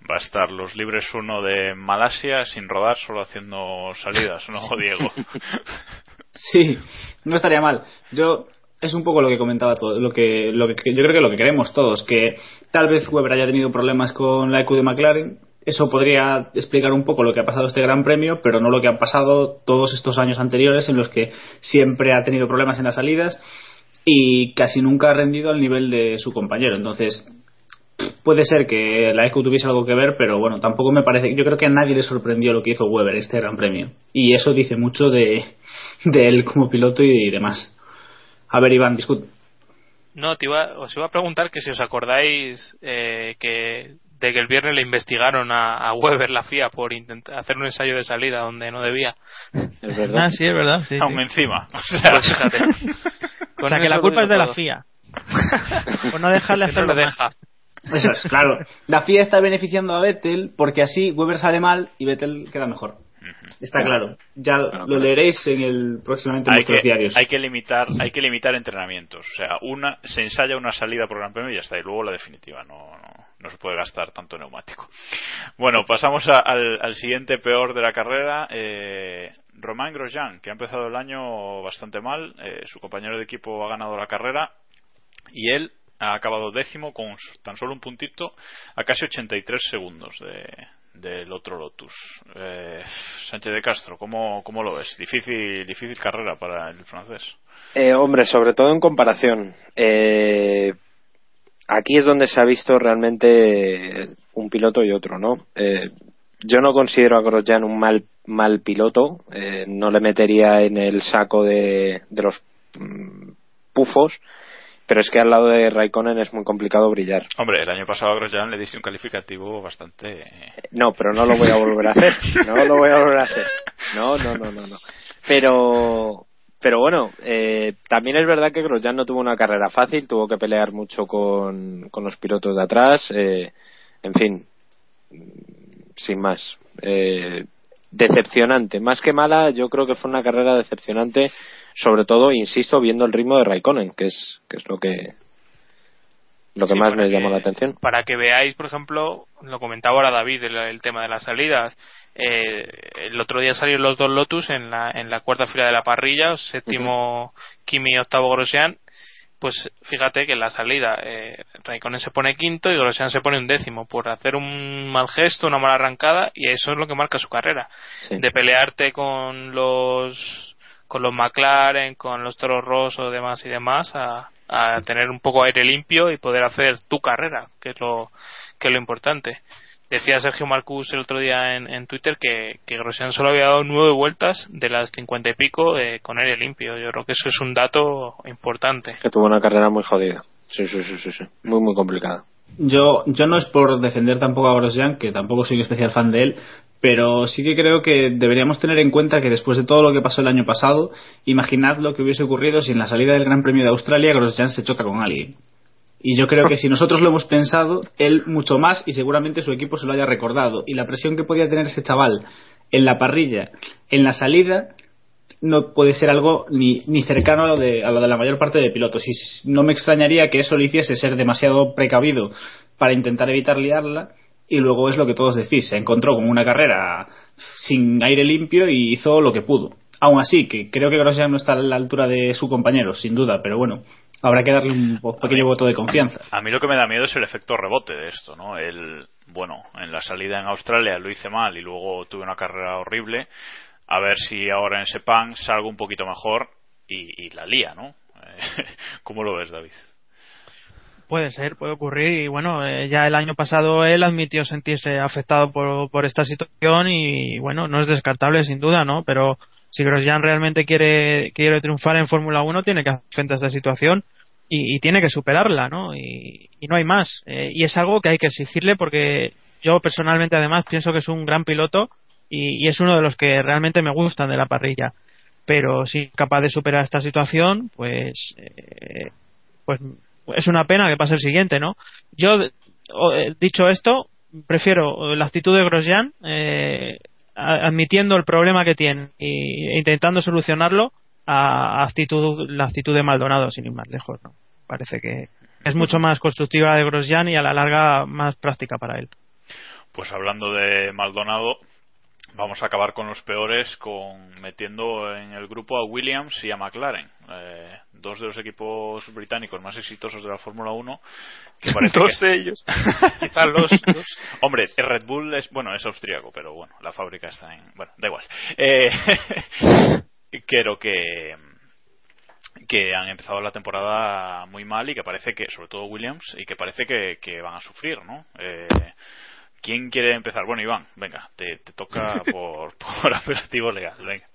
va a estar los libres uno de Malasia sin rodar, solo haciendo salidas, ¿no, (laughs) Diego? sí, no estaría mal. Yo es un poco lo que comentaba todo, lo que, lo que yo creo que lo que queremos todos, que tal vez Weber haya tenido problemas con la EQ de McLaren. Eso podría explicar un poco lo que ha pasado este Gran Premio, pero no lo que han pasado todos estos años anteriores en los que siempre ha tenido problemas en las salidas y casi nunca ha rendido al nivel de su compañero. Entonces, puede ser que la EQ tuviese algo que ver, pero bueno, tampoco me parece. Yo creo que a nadie le sorprendió lo que hizo Weber este Gran Premio. Y eso dice mucho de, él como piloto y demás. A ver, Iván, discute. No, te iba, os iba a preguntar que si os acordáis eh, que de que el viernes le investigaron a, Weber la FIA por intentar hacer un ensayo de salida donde no debía. Es verdad. Ah, sí, es verdad. Sí, Aún encima. (laughs) O sea, pues fíjate. o sea, que la culpa es de la FIA. por no dejarle (laughs) hacerlo. No deja. Eso es, claro. La FIA está beneficiando a Vettel porque así Weber sale mal y Vettel queda mejor. Está claro. Ya lo leeréis en el próximamente en hay que, diarios. Hay que limitar, hay que limitar entrenamientos. O sea, una se ensaya una salida por Gran Premio y ya está. Y luego la definitiva. No, no, se puede gastar tanto neumático. Bueno, pasamos al, al, siguiente peor de la carrera. Eh, Romain Grosjean, que ha empezado el año bastante mal. Eh, su compañero de equipo ha ganado la carrera y él ha acabado décimo con tan solo un puntito a casi 83 segundos de, del otro Lotus. Eh, Sánchez de Castro, ¿cómo, ¿cómo, lo ves? Difícil, difícil carrera para el francés. Eh, hombre, sobre todo en comparación. Eh, aquí es donde se ha visto realmente un piloto y otro, ¿no? Eh, yo no considero a Grosjean un mal, mal piloto. Eh, no le metería en el saco de, de los mm, pufos pero es que al lado de Raikkonen es muy complicado brillar. Hombre, el año pasado a Grosjean le diste un calificativo bastante. No, pero no lo voy a volver a hacer. No lo voy a volver a hacer. No, no, no, no, no. Pero, pero bueno, eh, también es verdad que Grosjean no tuvo una carrera fácil, tuvo que pelear mucho con, los pilotos de atrás. Eh, en fin, sin más. Eh, decepcionante, más que mala, yo creo que fue una carrera decepcionante sobre todo, insisto, viendo el ritmo de Raikkonen, que es, que es lo que lo que más me llamó la atención. Para que veáis, por ejemplo, lo comentaba ahora David, el, tema de las salidas. Eh, el otro día salieron los dos Lotus en la, en la cuarta fila de la parrilla, séptimo Kimi y octavo Grosjean. Pues fíjate que en la salida eh, Raikkonen se pone quinto y Grosjean se pone un décimo por hacer un mal gesto, una mala arrancada y eso es lo que marca su carrera. De pelearte con los con los McLaren, con los Toros Rosso, demás y demás, a, a tener un poco aire limpio y poder hacer tu carrera, que es lo, que es lo importante. Decía Sergio Marcus el otro día en, en Twitter que, que Grosjean solo había dado nueve vueltas de las cincuenta y pico eh, con aire limpio. Yo creo que eso es un dato importante. Que tuvo una carrera muy jodida. Sí, sí, sí, sí, sí. Muy, muy complicada. Yo, yo no es por defender tampoco a Grosjean, que tampoco soy un especial fan de él, pero sí que creo que deberíamos tener en cuenta que después de todo lo que pasó el año pasado, imaginad lo que hubiese ocurrido si en la salida del Gran Premio de Australia Grosjean se choca con alguien. Y yo creo que si nosotros lo hemos pensado, él mucho más y seguramente su equipo se lo haya recordado. Y la presión que podía tener ese chaval en la parrilla, en la salida, no puede ser algo ni, ni cercano a lo, de, a lo de la mayor parte de pilotos. Y no me extrañaría que eso lo hiciese ser demasiado precavido para intentar evitar liarla. Y luego es lo que todos decís, se encontró con una carrera sin aire limpio y hizo lo que pudo. Aún así, que creo que Grosjean no está a la altura de su compañero, sin duda, pero bueno, habrá que darle un pequeño voto de confianza. A mí lo que me da miedo es el efecto rebote de esto, ¿no? El, bueno, en la salida en Australia lo hice mal y luego tuve una carrera horrible. A ver si ahora en Sepang salgo un poquito mejor y, y la lía, ¿no? (laughs) ¿Cómo lo ves, David? Puede ser, puede ocurrir. Y bueno, eh, ya el año pasado él admitió sentirse afectado por, por esta situación y bueno, no es descartable sin duda, ¿no? Pero si Grosjean realmente quiere, quiere triunfar en Fórmula 1, tiene que hacer frente a esta situación y, tiene que superarla, ¿no? Y, no hay más. Eh, y es algo que hay que exigirle porque yo personalmente además pienso que es un gran piloto y, es uno de los que realmente me gustan de la parrilla. Pero si es capaz de superar esta situación, pues, eh, pues es una pena que pase el siguiente, ¿no? Yo, eh, dicho esto, prefiero la actitud de Grosjean eh, admitiendo el problema que tiene e intentando solucionarlo a actitud, la actitud de Maldonado, sin ir más lejos. ¿no? Parece que es mucho más constructiva de Grosjean y a la larga más práctica para él. Pues hablando de Maldonado, vamos a acabar con los peores con metiendo en el grupo a Williams y a McLaren. Eh, dos de los equipos británicos más exitosos de la Fórmula 1 que (laughs) dos de ellos. (laughs) Quizás los, hombre Red Bull es bueno es austríaco pero bueno la fábrica está en bueno da igual. Eh, (laughs) creo que que han empezado la temporada muy mal y que parece que sobre todo Williams y que parece que, que van a sufrir no eh, ¿Quién quiere empezar? Bueno, Iván, venga, te, toca (laughs) por, por operativo legal. Venga.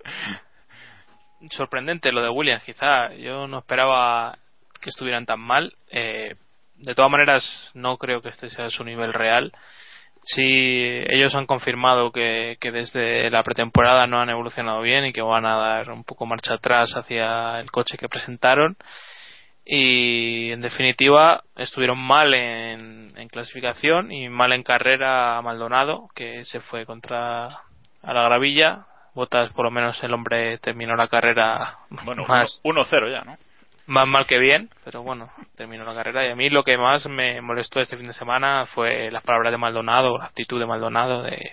Sorprendente lo de Williams, quizá. Yo no esperaba que estuvieran tan mal. Eh, de todas maneras, no creo que este sea su nivel real. Sí, ellos han confirmado que, que desde la pretemporada no han evolucionado bien y que van a dar un poco marcha atrás hacia el coche que presentaron y en definitiva estuvieron mal en, clasificación y mal en carrera Maldonado que se fue contra a la gravilla. Botas por lo menos el hombre terminó la carrera bueno más 1-0 ya no más mal que bien pero bueno terminó la carrera. Y a mí lo que más me molestó este fin de semana fue las palabras de Maldonado la actitud de Maldonado de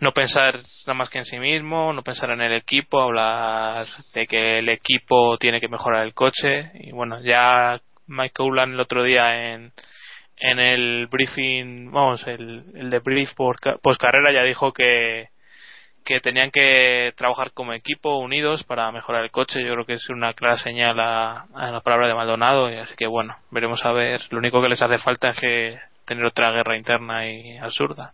no pensar nada más que en sí mismo, no pensar en el equipo, hablar de que el equipo tiene que mejorar el coche y bueno, ya Mike Coulan el otro día en en el briefing, vamos, el, el debrief post carrera ya dijo que que tenían que trabajar como equipo unidos para mejorar el coche. Yo creo que es una clara señal a, a la palabra de Maldonado y así que bueno, veremos a ver. Lo único que les hace falta es que tener otra guerra interna y absurda.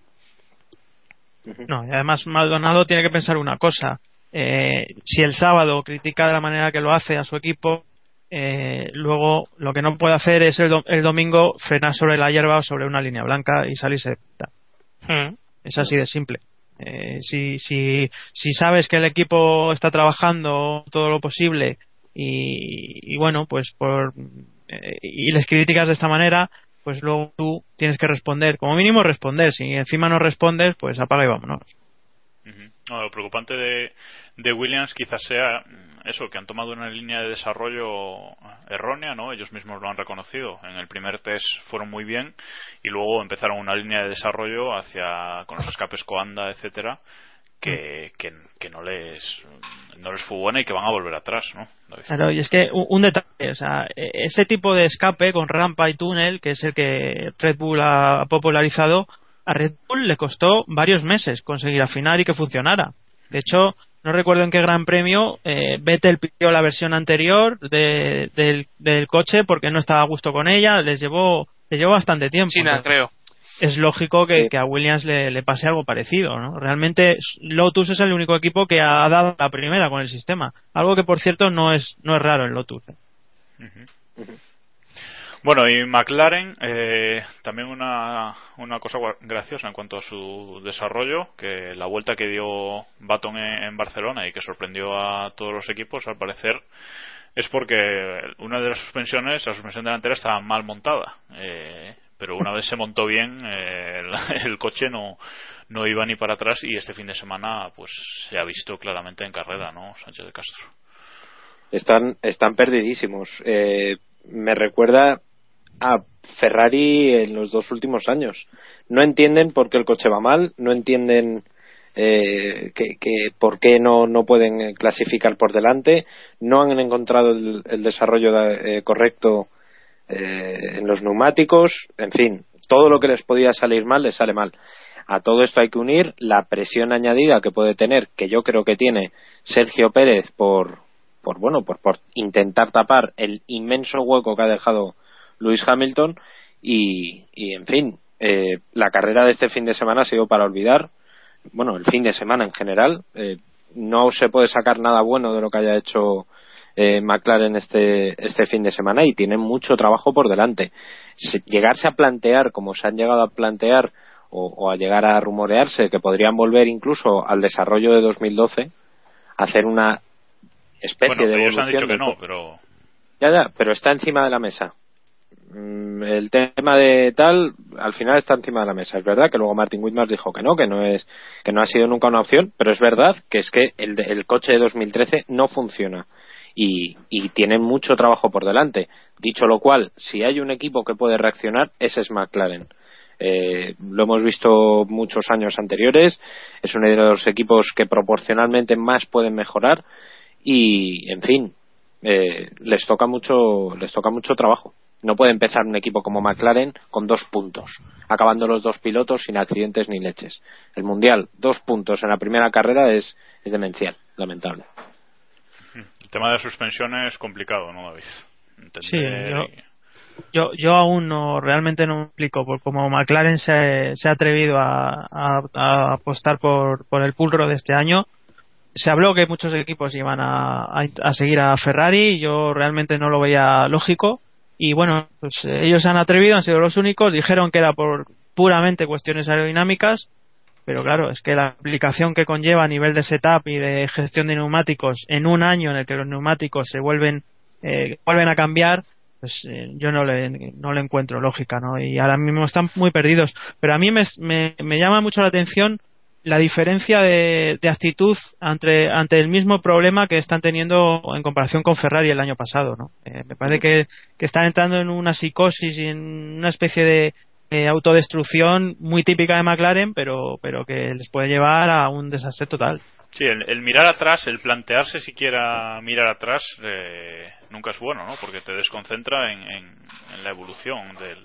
No, y además Maldonado tiene que pensar una cosa. Eh, si el sábado critica de la manera que lo hace a su equipo, eh, luego lo que no puede hacer es el, domingo frenar sobre la hierba o sobre una línea blanca y salirse. Hmm. Es así de simple. Eh, si, si, si sabes que el equipo está trabajando todo lo posible y, y bueno, pues por y les criticas de esta manera, pues luego tú tienes que responder, como mínimo responder. Si encima no respondes, pues apaga y vámonos. lo preocupante de, de, Williams quizás sea mm, eso, que han tomado una línea de desarrollo errónea, ¿no? Ellos mismos lo han reconocido. En el primer test fueron muy bien y luego empezaron una línea de desarrollo hacia con los escapes Coanda, etcétera, que, que, no les no les fue buena y que van a volver atrás, ¿no? Claro, y es que un, detalle, o sea, e, ese tipo de escape con rampa y túnel, que es el que Red Bull ha popularizado, a Red Bull le costó varios meses conseguir afinar y que funcionara. De hecho, no recuerdo en qué gran premio eh, Vettel pidió la versión anterior del, del, coche porque no estaba a gusto con ella, les llevó, les llevó bastante tiempo. China, creo es lógico que, a Williams le, pase algo parecido, ¿no? Realmente Lotus es el único equipo que ha dado la primera con el sistema, algo que por cierto no es no es raro en Lotus. ¿eh? Bueno, y McLaren, eh, también una, una cosa graciosa en cuanto a su desarrollo, que la vuelta que dio Baton en, Barcelona y que sorprendió a todos los equipos, al parecer, es porque una de las suspensiones, la suspensión delantera, estaba mal montada. Eh, pero una vez se montó bien, eh, (laughs) el, coche no, no iba ni para atrás y este fin de semana pues se ha visto claramente en carrera, ¿no? Sánchez de Castro. Están, están perdidísimos. Eh, me recuerda a Ferrari en los dos últimos años. No entienden por qué el coche va mal, no entienden eh, que, por qué no, no pueden clasificar por delante, no han encontrado el, el desarrollo eh, correcto eh, en los neumáticos, en fin, todo lo que les podía salir mal les sale mal. A todo esto hay que unir la presión añadida que puede tener, que yo creo que tiene Sergio Pérez por, por bueno, por, por intentar tapar el inmenso hueco que ha dejado Lewis Hamilton y, y en fin, eh, la carrera de este fin de semana ha sido para olvidar. Bueno, el fin de semana en general. Eh, no se puede sacar nada bueno de lo que haya hecho eh, McLaren este, este fin de semana y tienen mucho trabajo por delante. Llegarse a plantear, como se han llegado a plantear, o, o, a llegar a rumorearse que podrían volver incluso al desarrollo de 2012, hacer una especie bueno, de ellos evolución. han dicho que del- no, pero Ya, ya, pero está encima de la mesa. Mm, El tema de tal, al final está encima de la mesa. Es verdad que luego Martin Whitmar dijo que no, que no es, que no ha sido nunca una opción, pero es verdad que es que el, el coche de 2013 no funciona y, y tiene mucho trabajo por delante. Dicho lo cual, si hay un equipo que puede reaccionar, ese es McLaren. Eh, lo hemos visto muchos años anteriores, es uno de los equipos que proporcionalmente más pueden mejorar y, en fin, eh, les toca mucho, les toca mucho trabajo. No puede empezar un equipo como McLaren con dos puntos, acabando los dos pilotos sin accidentes ni leches. El mundial, dos puntos en la primera carrera es, es demencial, lamentable. El tema de suspensión es complicado, ¿no, David? Entender Sí, yo, yo, yo aún no, realmente no me explico, por como McLaren se, se ha atrevido a, a- a apostar por, por el pulro de este año. Se habló que muchos equipos iban a, a, seguir a Ferrari, yo realmente no lo veía lógico. Y bueno, pues eh, ellos se han atrevido, han sido los únicos, dijeron que era por puramente cuestiones aerodinámicas, pero claro, es que la aplicación que conlleva a nivel de setup y de gestión de neumáticos en un año en el que los neumáticos se vuelven eh, vuelven a cambiar, pues eh, yo no le, no le encuentro lógica, ¿no? Y ahora mismo están muy perdidos. Pero a mí me, me, me llama mucho la atención la diferencia de, de actitud ante, ante el mismo problema que están teniendo en comparación con Ferrari el año pasado, ¿no? Eh, me parece que, que están entrando en una psicosis y en una especie de eh, autodestrucción muy típica de McLaren, pero, pero que les puede llevar a un desastre total. Sí, el, el mirar atrás, el plantearse siquiera mirar atrás, eh, nunca es bueno, ¿no? Porque te desconcentra en, en, en la evolución del,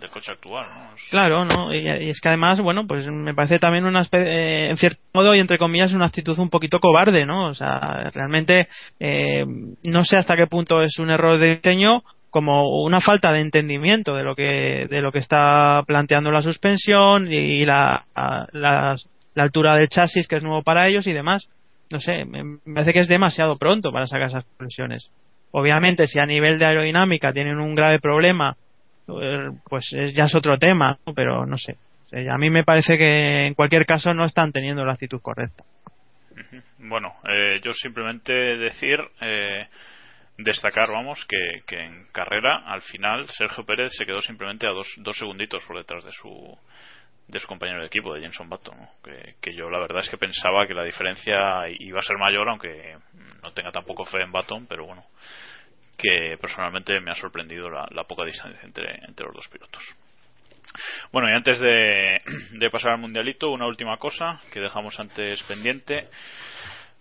del coche actual, ¿no? Es- Claro, ¿no? Y, y es que además, bueno, pues me parece también una espe- eh, en cierto modo y entre comillas una actitud un poquito cobarde, ¿no? O sea, realmente eh, no sé hasta qué punto es un error de diseño como una falta de entendimiento de lo que de lo que está planteando la suspensión y la, la, altura del chasis que es nuevo para ellos y demás. No sé, me parece que es demasiado pronto para sacar esas conclusiones. Obviamente, si a nivel de aerodinámica tienen un grave problema, eh, pues es- ya es otro tema, ¿no? pero no sé. A mí me parece que en cualquier caso no están teniendo la actitud correcta. Bueno, eh, yo simplemente decir, eh, destacar, vamos, que, en carrera, al final, Sergio Pérez se quedó simplemente a dos, dos segunditos por detrás de su de su compañero de equipo, de Jenson Button, ¿no? que, yo la verdad es que pensaba que la diferencia iba a ser mayor, aunque no tenga tampoco fe en Button, pero bueno, que personalmente me ha sorprendido la, la poca distancia entre, entre los dos pilotos. Bueno, y antes de pasar al mundialito, una última cosa que dejamos antes pendiente.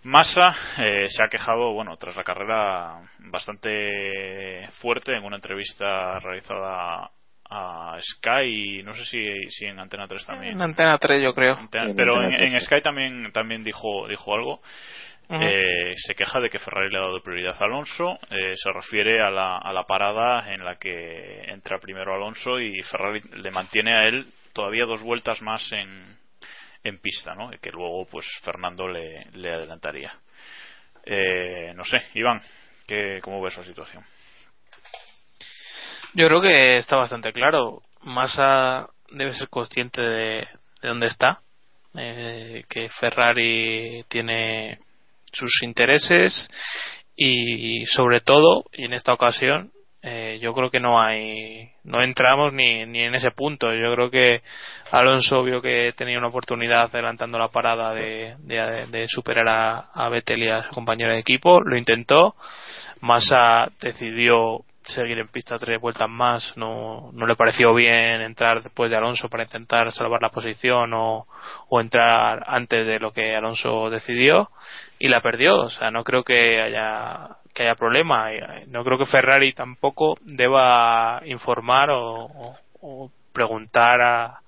Massa eh, se ha quejado, bueno, tras la carrera bastante fuerte en una entrevista realizada a Sky, y no sé si, si en Antena 3 también. En Antena 3 yo creo. Antena- Sí, en pero en, Antena 3, en sí. Sky también también dijo dijo algo. Eh, se queja de que Ferrari le ha dado prioridad a Alonso. Eh, se refiere a la, a la parada en la que entra primero Alonso y Ferrari le mantiene a él todavía dos vueltas más en, en pista, ¿no? Que luego pues Fernando le, le adelantaría. Eh, no sé, Iván, ¿qué, ¿cómo ves la situación? Yo creo que está bastante claro. Massa debe ser consciente de, de dónde está, eh, que Ferrari tiene sus intereses y sobre todo, y en esta ocasión, eh, yo creo que no hay, no entramos ni, ni en ese punto. Yo creo que Alonso vio que tenía una oportunidad adelantando la parada de, de, superar a, a Vettel y a su compañero de equipo, lo intentó. Massa decidió seguir en pista tres vueltas más, no, no le pareció bien entrar después de Alonso para intentar salvar la posición o, o entrar antes de lo que Alonso decidió y la perdió. O sea, no creo que haya que haya problema. No creo que Ferrari tampoco deba informar o, preguntar a,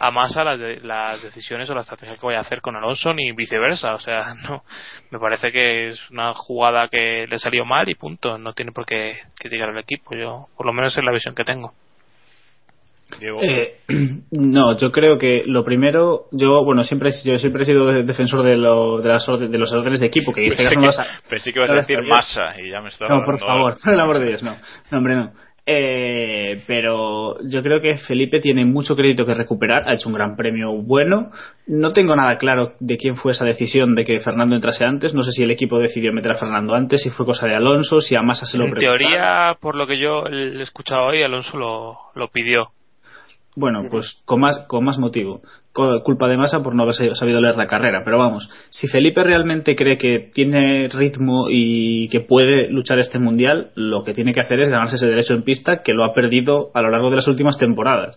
a Massa las, las decisiones o la estrategia que voy a hacer con Alonso ni viceversa. O sea, (laughs) no me parece que es una jugada que le salió mal y punto. No tiene por qué criticar al equipo. Yo, por lo menos es la visión que tengo. Eh, (clears throat) no, yo creo que lo primero, yo bueno siempre yo siempre he sido defensor de, lo, de, las, de los órdenes de equipo que este pensé, que, pensé que ibas a decir masa y ya me estaba no por favor (laughs) por el amor de Dios no no hombre no eh, pero yo creo que Felipe tiene mucho crédito que recuperar, ha hecho un gran premio bueno. No tengo nada claro de quién fue esa decisión de que Fernando entrase antes. No sé si el equipo decidió meter a Fernando antes, si fue cosa de Alonso, si a Massa se lo En teoría, por lo que yo he escuchado hoy, Alonso lo, lo pidió. Bueno, pues con más, con más motivo. Culpa de Massa por no haber sabido leer la carrera. Pero vamos, si Felipe realmente cree que tiene ritmo y que puede luchar este mundial, lo que tiene que hacer es ganarse ese derecho en pista que lo ha perdido a lo largo de las últimas temporadas.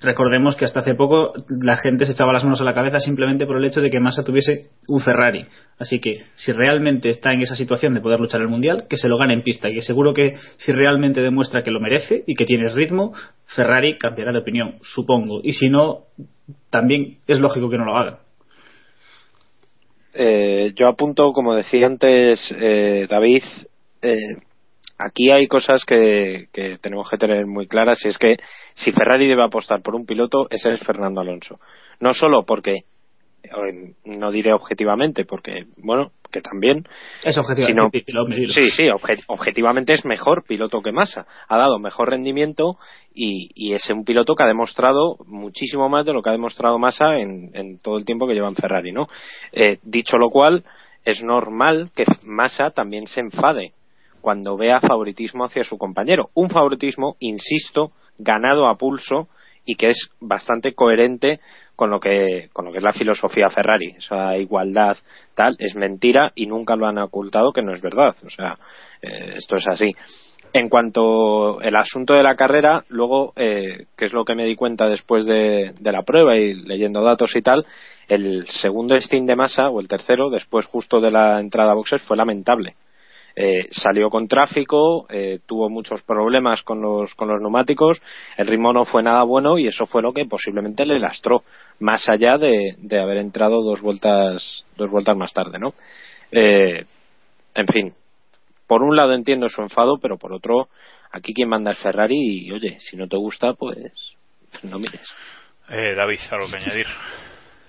Recordemos que hasta hace poco la gente se echaba las manos a la cabeza simplemente por el hecho de que Massa tuviese un Ferrari. Así que si realmente está en esa situación de poder luchar el mundial, que se lo gane en pista. Y seguro que si realmente demuestra que lo merece y que tiene ritmo, Ferrari cambiará de opinión, supongo. Y si no, también es lógico que no lo haga. Eh, yo apunto, como decía antes eh, David, eh, aquí hay cosas que, tenemos que tener muy claras y es que si Ferrari debe apostar por un piloto, ese es Fernando Alonso. No solo porque, no diré objetivamente, porque, bueno, que también. Es objetivamente. sí, sí, objetivamente es mejor piloto que Massa. Ha dado mejor rendimiento y, es un piloto que ha demostrado muchísimo más de lo que ha demostrado Massa en, todo el tiempo que lleva en Ferrari, ¿no? Eh, dicho lo cual, es normal que Massa también se enfade cuando vea favoritismo hacia su compañero. Un favoritismo, insisto, ganado a pulso y que es bastante coherente con lo que con lo que es la filosofía Ferrari. Esa igualdad tal es mentira y nunca lo han ocultado que no es verdad. O sea eh, esto es así. En cuanto el asunto de la carrera luego eh, que es lo que me di cuenta después de, la prueba y leyendo datos y tal el segundo stint de masa o el tercero después justo de la entrada a boxes fue lamentable eh, salió con tráfico, eh, tuvo muchos problemas con los, con los neumáticos, el ritmo no fue nada bueno y eso fue lo que posiblemente le lastró, más allá de, de haber entrado dos vueltas, dos vueltas más tarde, ¿no? Eh, en fin, por un lado entiendo su enfado, pero por otro, aquí quien manda es Ferrari y, oye, si no te gusta, pues no mires. David, algo que añadir.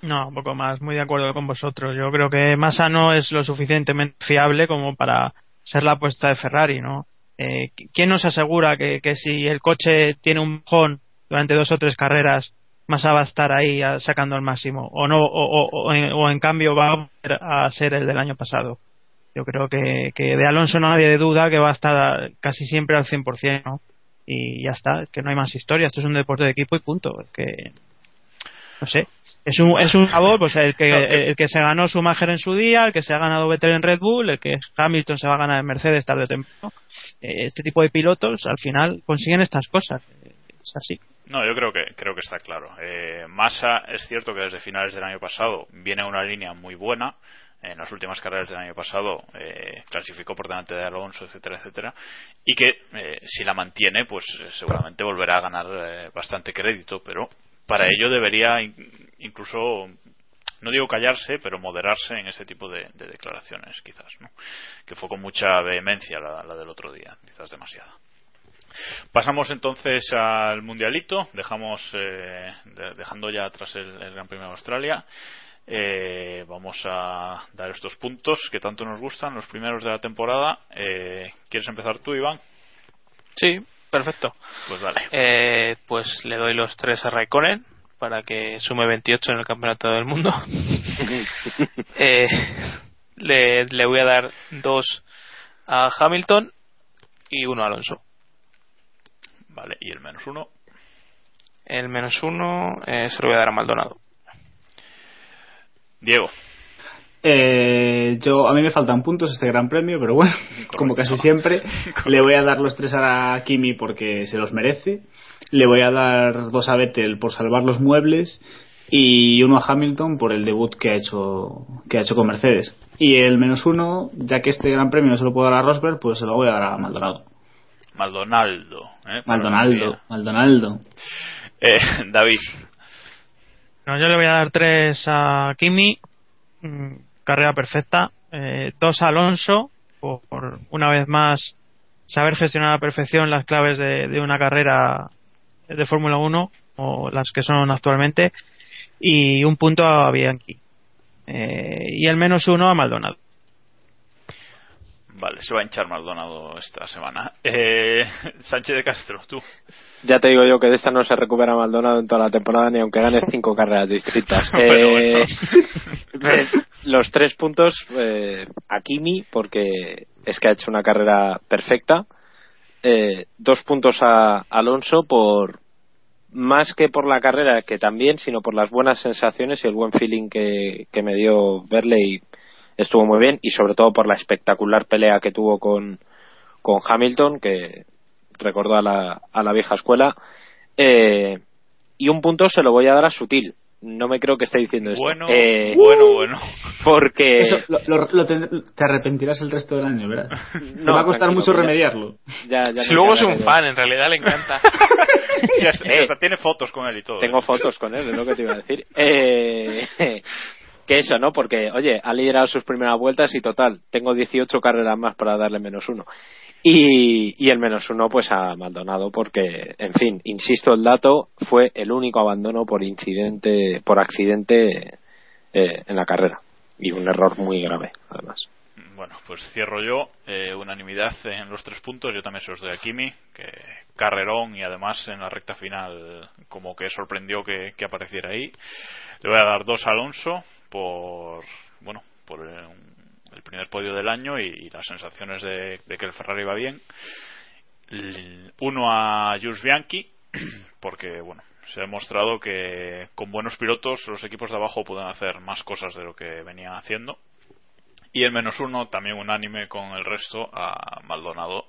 No, un poco más, muy de acuerdo con vosotros. Yo creo que Massa no es lo suficientemente fiable como para ser la apuesta de Ferrari, ¿no? Eh, ¿Quién nos asegura que, si el coche tiene un bajón durante dos o tres carreras, Massa va a estar ahí sacando al máximo? ¿O no? O, en, cambio va a ser el del año pasado. Yo creo que, de Alonso no de duda que va a estar casi siempre al 100%, ¿no? Y ya está, que no hay más historia. Esto es un deporte de equipo y punto. Que no sé, es un, es un favor, pues el que, el que se ganó Schumacher en su día, el que se ha ganado Vettel en Red Bull, el que Hamilton se va a ganar en Mercedes tarde o temprano. Eh, este tipo de pilotos al final consiguen estas cosas. Es así. No, yo creo que creo que está claro. Eh, Massa es cierto que desde finales del año pasado viene una línea muy buena. En las últimas carreras del año pasado eh, clasificó por delante de Alonso, etcétera, etcétera, y que eh, si la mantiene, pues seguramente volverá a ganar bastante crédito, pero para ello debería incluso no digo callarse, pero moderarse en ese tipo de, declaraciones, quizás, ¿no? Que fue con mucha vehemencia la, del otro día, quizás demasiada. Pasamos entonces al mundialito, dejamos eh, dejando ya atrás el, Gran Premio de Australia. Eh, vamos a dar estos puntos que tanto nos gustan, los primeros de la temporada. Eh, ¿Quieres empezar tú, Iván? Sí, Perfecto. Pues vale. Eh, pues le doy los tres a Raikkonen para que sume 28 en el campeonato del mundo. (laughs) eh, le, le, voy a dar dos a Hamilton y uno a Alonso. Vale, ¿y el menos uno? El menos uno eh, se lo voy a dar a Maldonado. Diego. Eh, yo a mí me faltan puntos este gran premio, pero bueno, como casi siempre, le voy a dar los tres a Kimi porque se los merece. Le voy a dar dos a Vettel por salvar los muebles y uno a Hamilton por el debut que ha hecho que ha hecho con Mercedes. Y el menos uno, ya que este gran premio no se lo puedo dar a Rosberg, pues se lo voy a dar a Maldonado. Maldonaldo. ¿eh? Maldonaldo, Maldonaldo. Eh, David. No, yo le voy a dar tres a Kimi, carrera perfecta. Eh, dos Alonso, por, una vez más saber gestionar a perfección las claves de, una carrera de Fórmula 1, o las que son actualmente. Y un punto a Bianchi. Eh, y el menos uno a Maldonado. Vale, se va a hinchar Maldonado esta semana. Eh, (laughs) Sánchez de Castro, tú. Ya te digo yo que de esta no se recupera Maldonado en toda la temporada ni aunque gane cinco carreras distintas. (laughs) Bueno, (laughs) Eh, los tres puntos eh, a Kimi porque es que ha hecho una carrera perfecta. Eh, dos puntos a Alonso por más que por la carrera que también, sino por las buenas sensaciones y el buen feeling que, que me dio verle y estuvo muy bien y sobre todo por la espectacular pelea que tuvo con, con Hamilton que recordó a la, a la vieja escuela eh, y un punto se lo voy a dar a Sutil no me creo que esté diciendo esto Bueno, Eh, bueno, bueno. (laughs) porque Eso lo, lo- lo te arrepentirás el resto del año, ¿verdad? (laughs) Te No, va a costar mucho ya- remediarlo. ya, ya Si luego es un de- fan, en realidad le encanta. (laughs) Hasta, Eh. hasta tiene fotos con él y todo. Tengo ¿eh? fotos con él, es lo que te iba a decir. Eh, que eso, ¿no? Porque, oye, ha liderado sus primeras vueltas y total, tengo 18 carreras más para darle menos uno. Y, y el menos uno, pues a Maldonado, porque, en fin, insisto, el dato fue el único abandono por incidente, por accidente eh, en la carrera. Y un error muy grave, además. Bueno, pues cierro yo. Eh, unanimidad en los tres puntos. Yo también se los doy a Kimi, que carrerón y además en la recta final como que sorprendió que, que apareciera ahí. Le voy a dar dos a Alonso por, bueno, por el, el primer podio del año y, las sensaciones de, que el Ferrari va bien. Uno a Jules Bianchi, (clears throat) porque, bueno, se ha demostrado que con buenos pilotos los equipos de abajo pueden hacer más cosas de lo que venían haciendo. Y el menos uno también unánime con el resto a Maldonado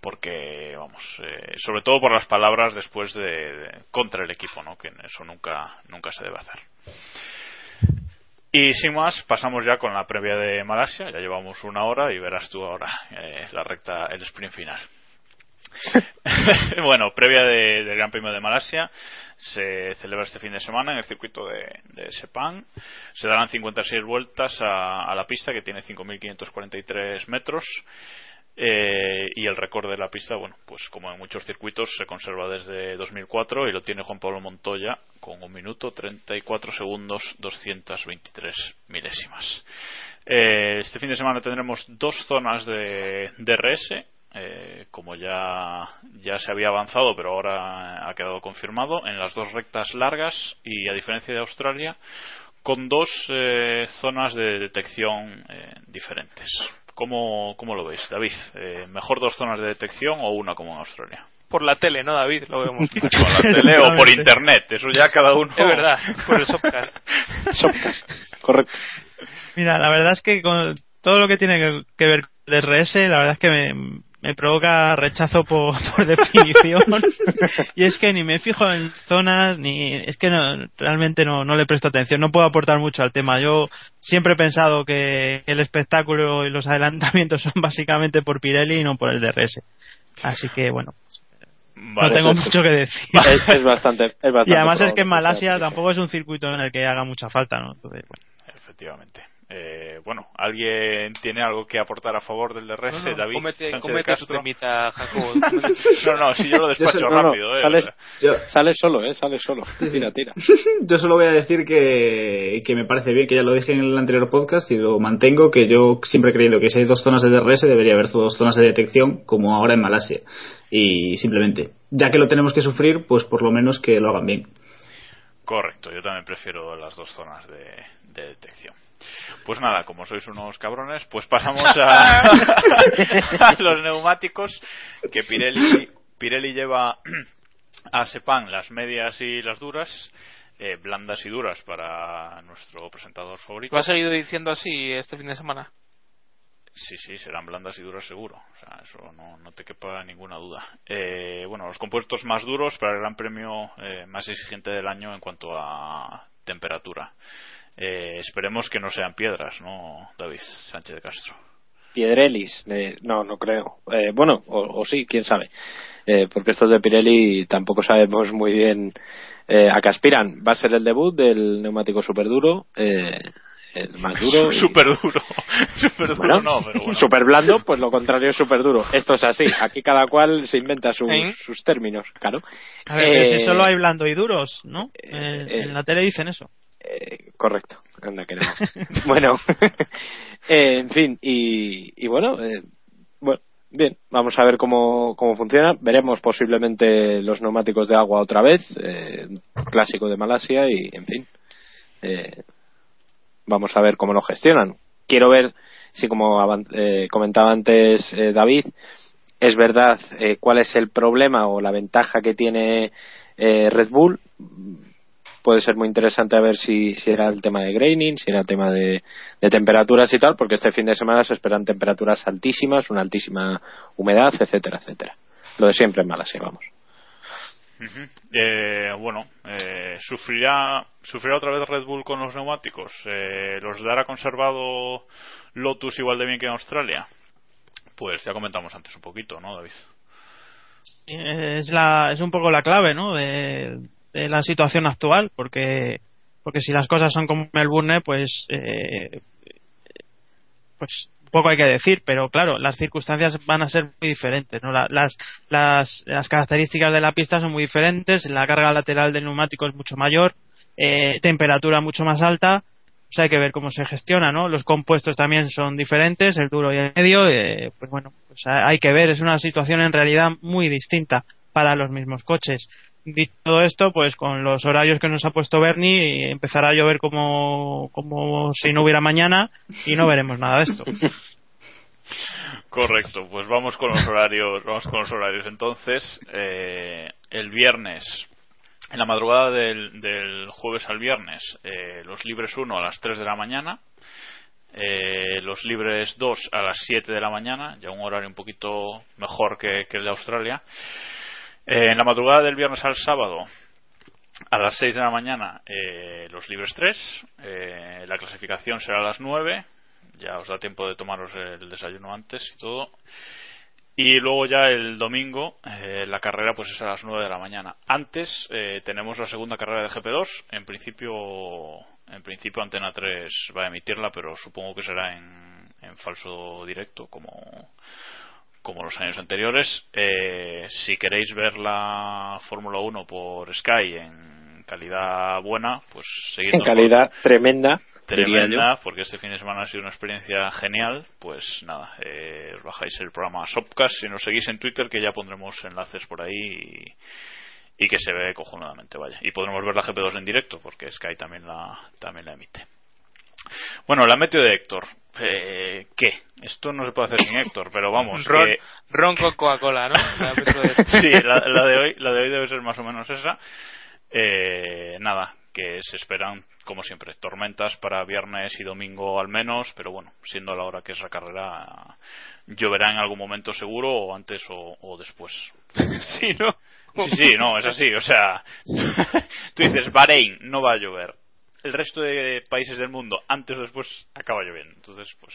porque vamos eh, sobre todo por las palabras después de, de- contra el equipo no que eso nunca nunca se debe hacer y sin más pasamos ya con la previa de Malasia ya llevamos una hora y verás tú ahora eh, la recta el sprint final (laughs) (laughs) bueno, previa de- del Gran Premio de Malasia, se celebra este fin de semana en el circuito de, de Sepang. Se darán 56 vueltas a, a la pista que tiene 5.543 metros. Eh, y el récord de la pista, bueno, pues como en muchos circuitos, se conserva desde 2004 y lo tiene Juan Pablo Montoya con un minuto 34 segundos 223 milésimas. Eh, este fin de semana tendremos dos zonas de DRS, eh, como ya, ya se había avanzado, pero ahora ha quedado confirmado, en las dos rectas largas y a diferencia de Australia, con dos eh, zonas de detección eh, diferentes. ¿Cómo, ¿Cómo lo veis, David? Eh, ¿Mejor dos zonas de detección o una como en Australia? Por la tele, ¿no, David? Lo vemos. (laughs) Por la tele o por internet, eso ya cada uno. Es verdad, por el Shopcast. Shopcast, (laughs) correcto. Mira, la verdad es que con todo lo que tiene que, ver con el DRS, la verdad es que me, me provoca rechazo por, (laughs) por definición. y es que ni me fijo en zonas, ni. Es que no, realmente no, no le presto atención. No puedo aportar mucho al tema. Yo siempre he pensado que el espectáculo y los adelantamientos (laughs) son básicamente por Pirelli y no por el DRS. Así que, bueno, Vale, no tengo es- mucho que decir. (laughs) Es, es bastante, es bastante y además es que en Malasia tampoco es un circuito en el que haga mucha falta, ¿no? Entonces, bueno. Efectivamente. Eh, bueno, ¿alguien tiene algo que aportar a favor del DRS? No, no, David cómete, cómete tu temita. (laughs) No, no, si yo lo despacho Yo sé- no, no, rápido. eh, sales. Yo, sales solo, ¿eh? Sales solo. Tira, tira. (laughs) yo solo voy a decir que, que me parece bien, que ya lo dije en el anterior podcast y lo mantengo, que yo siempre he creído que si hay dos zonas de DRS debería haber dos zonas de detección, como ahora en Malasia. Y simplemente, ya que lo tenemos que sufrir, pues por lo menos que lo hagan bien. Correcto, yo también prefiero las dos zonas de, de detección. Pues nada, como sois unos cabrones, pues pasamos a, (laughs) a los neumáticos que Pirelli Pirelli lleva a Sepan las medias y las duras, eh, blandas y duras para nuestro presentador favorito. ¿Lo has seguido diciendo así este fin de semana? Sí, sí, serán blandas y duras seguro. O sea, eso no, no te quepa ninguna duda. Eh, bueno, los compuestos más duros para el Gran Premio eh, más exigente del año en cuanto a temperatura. Eh, esperemos que no sean piedras, ¿no, David Sánchez de Castro? Piedrelis, eh, no, no creo. Eh, bueno, o, o sí, quién sabe. Eh, porque estos de Pirelli tampoco sabemos muy bien eh, a qué aspiran. Va a ser el debut del neumático super duro, eh, el más duro. (laughs) y- Súper duro. Súper (laughs) duro Bueno, no, pero bueno. super blando, pues lo contrario es super duro. Esto es así. Aquí cada cual se inventa sus, ¿Eh? sus términos, claro. A ver, pero Eh, si solo hay blando y duros, ¿no? Eh, eh, en la tele dicen eso. Correcto. Anda, que no. (laughs) bueno, (laughs) eh, en fin, y, y bueno, eh, bueno, bien, vamos a ver cómo, cómo funciona. Veremos posiblemente los neumáticos de agua otra vez, eh, clásico de Malasia, y en fin, eh, vamos a ver cómo lo gestionan. Quiero ver si, como eh, comentaba antes eh, David, es verdad eh, cuál es el problema o la ventaja que tiene eh, Red Bull puede ser muy interesante a ver si, si era el tema de graining, si era el tema de, de temperaturas y tal, porque este fin de semana se esperan temperaturas altísimas, una altísima humedad, etcétera, etcétera. Lo de siempre en Malasia, vamos. Eh, bueno, eh, ¿sufrirá, ¿sufrirá otra vez Red Bull con los neumáticos? Eh, ¿Los dará conservado Lotus igual de bien que en Australia? Pues ya comentamos antes un poquito, ¿no, David? es la es un poco la clave no de, de la situación actual porque porque si las cosas son como Melbourne pues eh, pues poco hay que decir pero claro las circunstancias van a ser muy diferentes no La- las las las características de la pista son muy diferentes la carga lateral del neumático es mucho mayor eh, temperatura mucho más alta pues hay que ver cómo se gestiona, ¿no? Los compuestos también son diferentes, el duro y el medio, eh, pues bueno, pues ha- hay que ver, es una situación en realidad muy distinta para los mismos coches. Dicho todo esto, pues con los horarios que nos ha puesto Bernie, empezará a llover como, como si no hubiera mañana y no veremos nada de esto. (laughs) Correcto, pues vamos con los horarios, vamos con los horarios. Entonces, eh, el viernes, en la madrugada del, jueves al viernes, eh, los libres 1 a las 3 de la mañana, eh, los libres 2 a las 7 de la mañana, ya un horario un poquito mejor que el de Australia. Eh, en la madrugada del viernes al sábado, a las 6 de la mañana, eh, los libres 3. eh, la clasificación será a las 9. Ya os da tiempo de tomaros el desayuno antes y todo. Y luego ya el domingo, eh, la carrera pues es a las 9 de la mañana. Antes eh, tenemos la segunda carrera de GP2. En principio, en principio Antena 3 va a emitirla, pero supongo que será en, en falso directo, como, como los años anteriores. Eh, si queréis ver la Fórmula 1 por Sky en calidad buena, pues En seguidnos. Por- calidad tremenda, tremenda porque este fin de semana ha sido una experiencia genial. Pues nada eh, os bajáis el programa Sopcast si nos seguís en Twitter que ya pondremos enlaces por ahí y, y que se ve cojonadamente vaya. Y podremos ver la GP2 en directo porque Sky también la también la emite bueno la meteo de Héctor eh, ¿qué? esto no se puede hacer sin Héctor pero vamos Ron, que- ron con Coca-Cola, ¿no? La metro de- (laughs) sí, la, la de hoy, la de hoy debe ser más o menos esa. Eh, nada, que se esperan, como siempre, tormentas para viernes y domingo al menos, pero bueno, siendo la hora que es la carrera, lloverá en algún momento seguro, o antes o, o después. (laughs) sí, ¿no? Sí, sí, no, es así, o sea, (laughs) tú dices, Bahrein, no va a llover. El resto de países del mundo, antes o después, acaba lloviendo. Entonces, pues,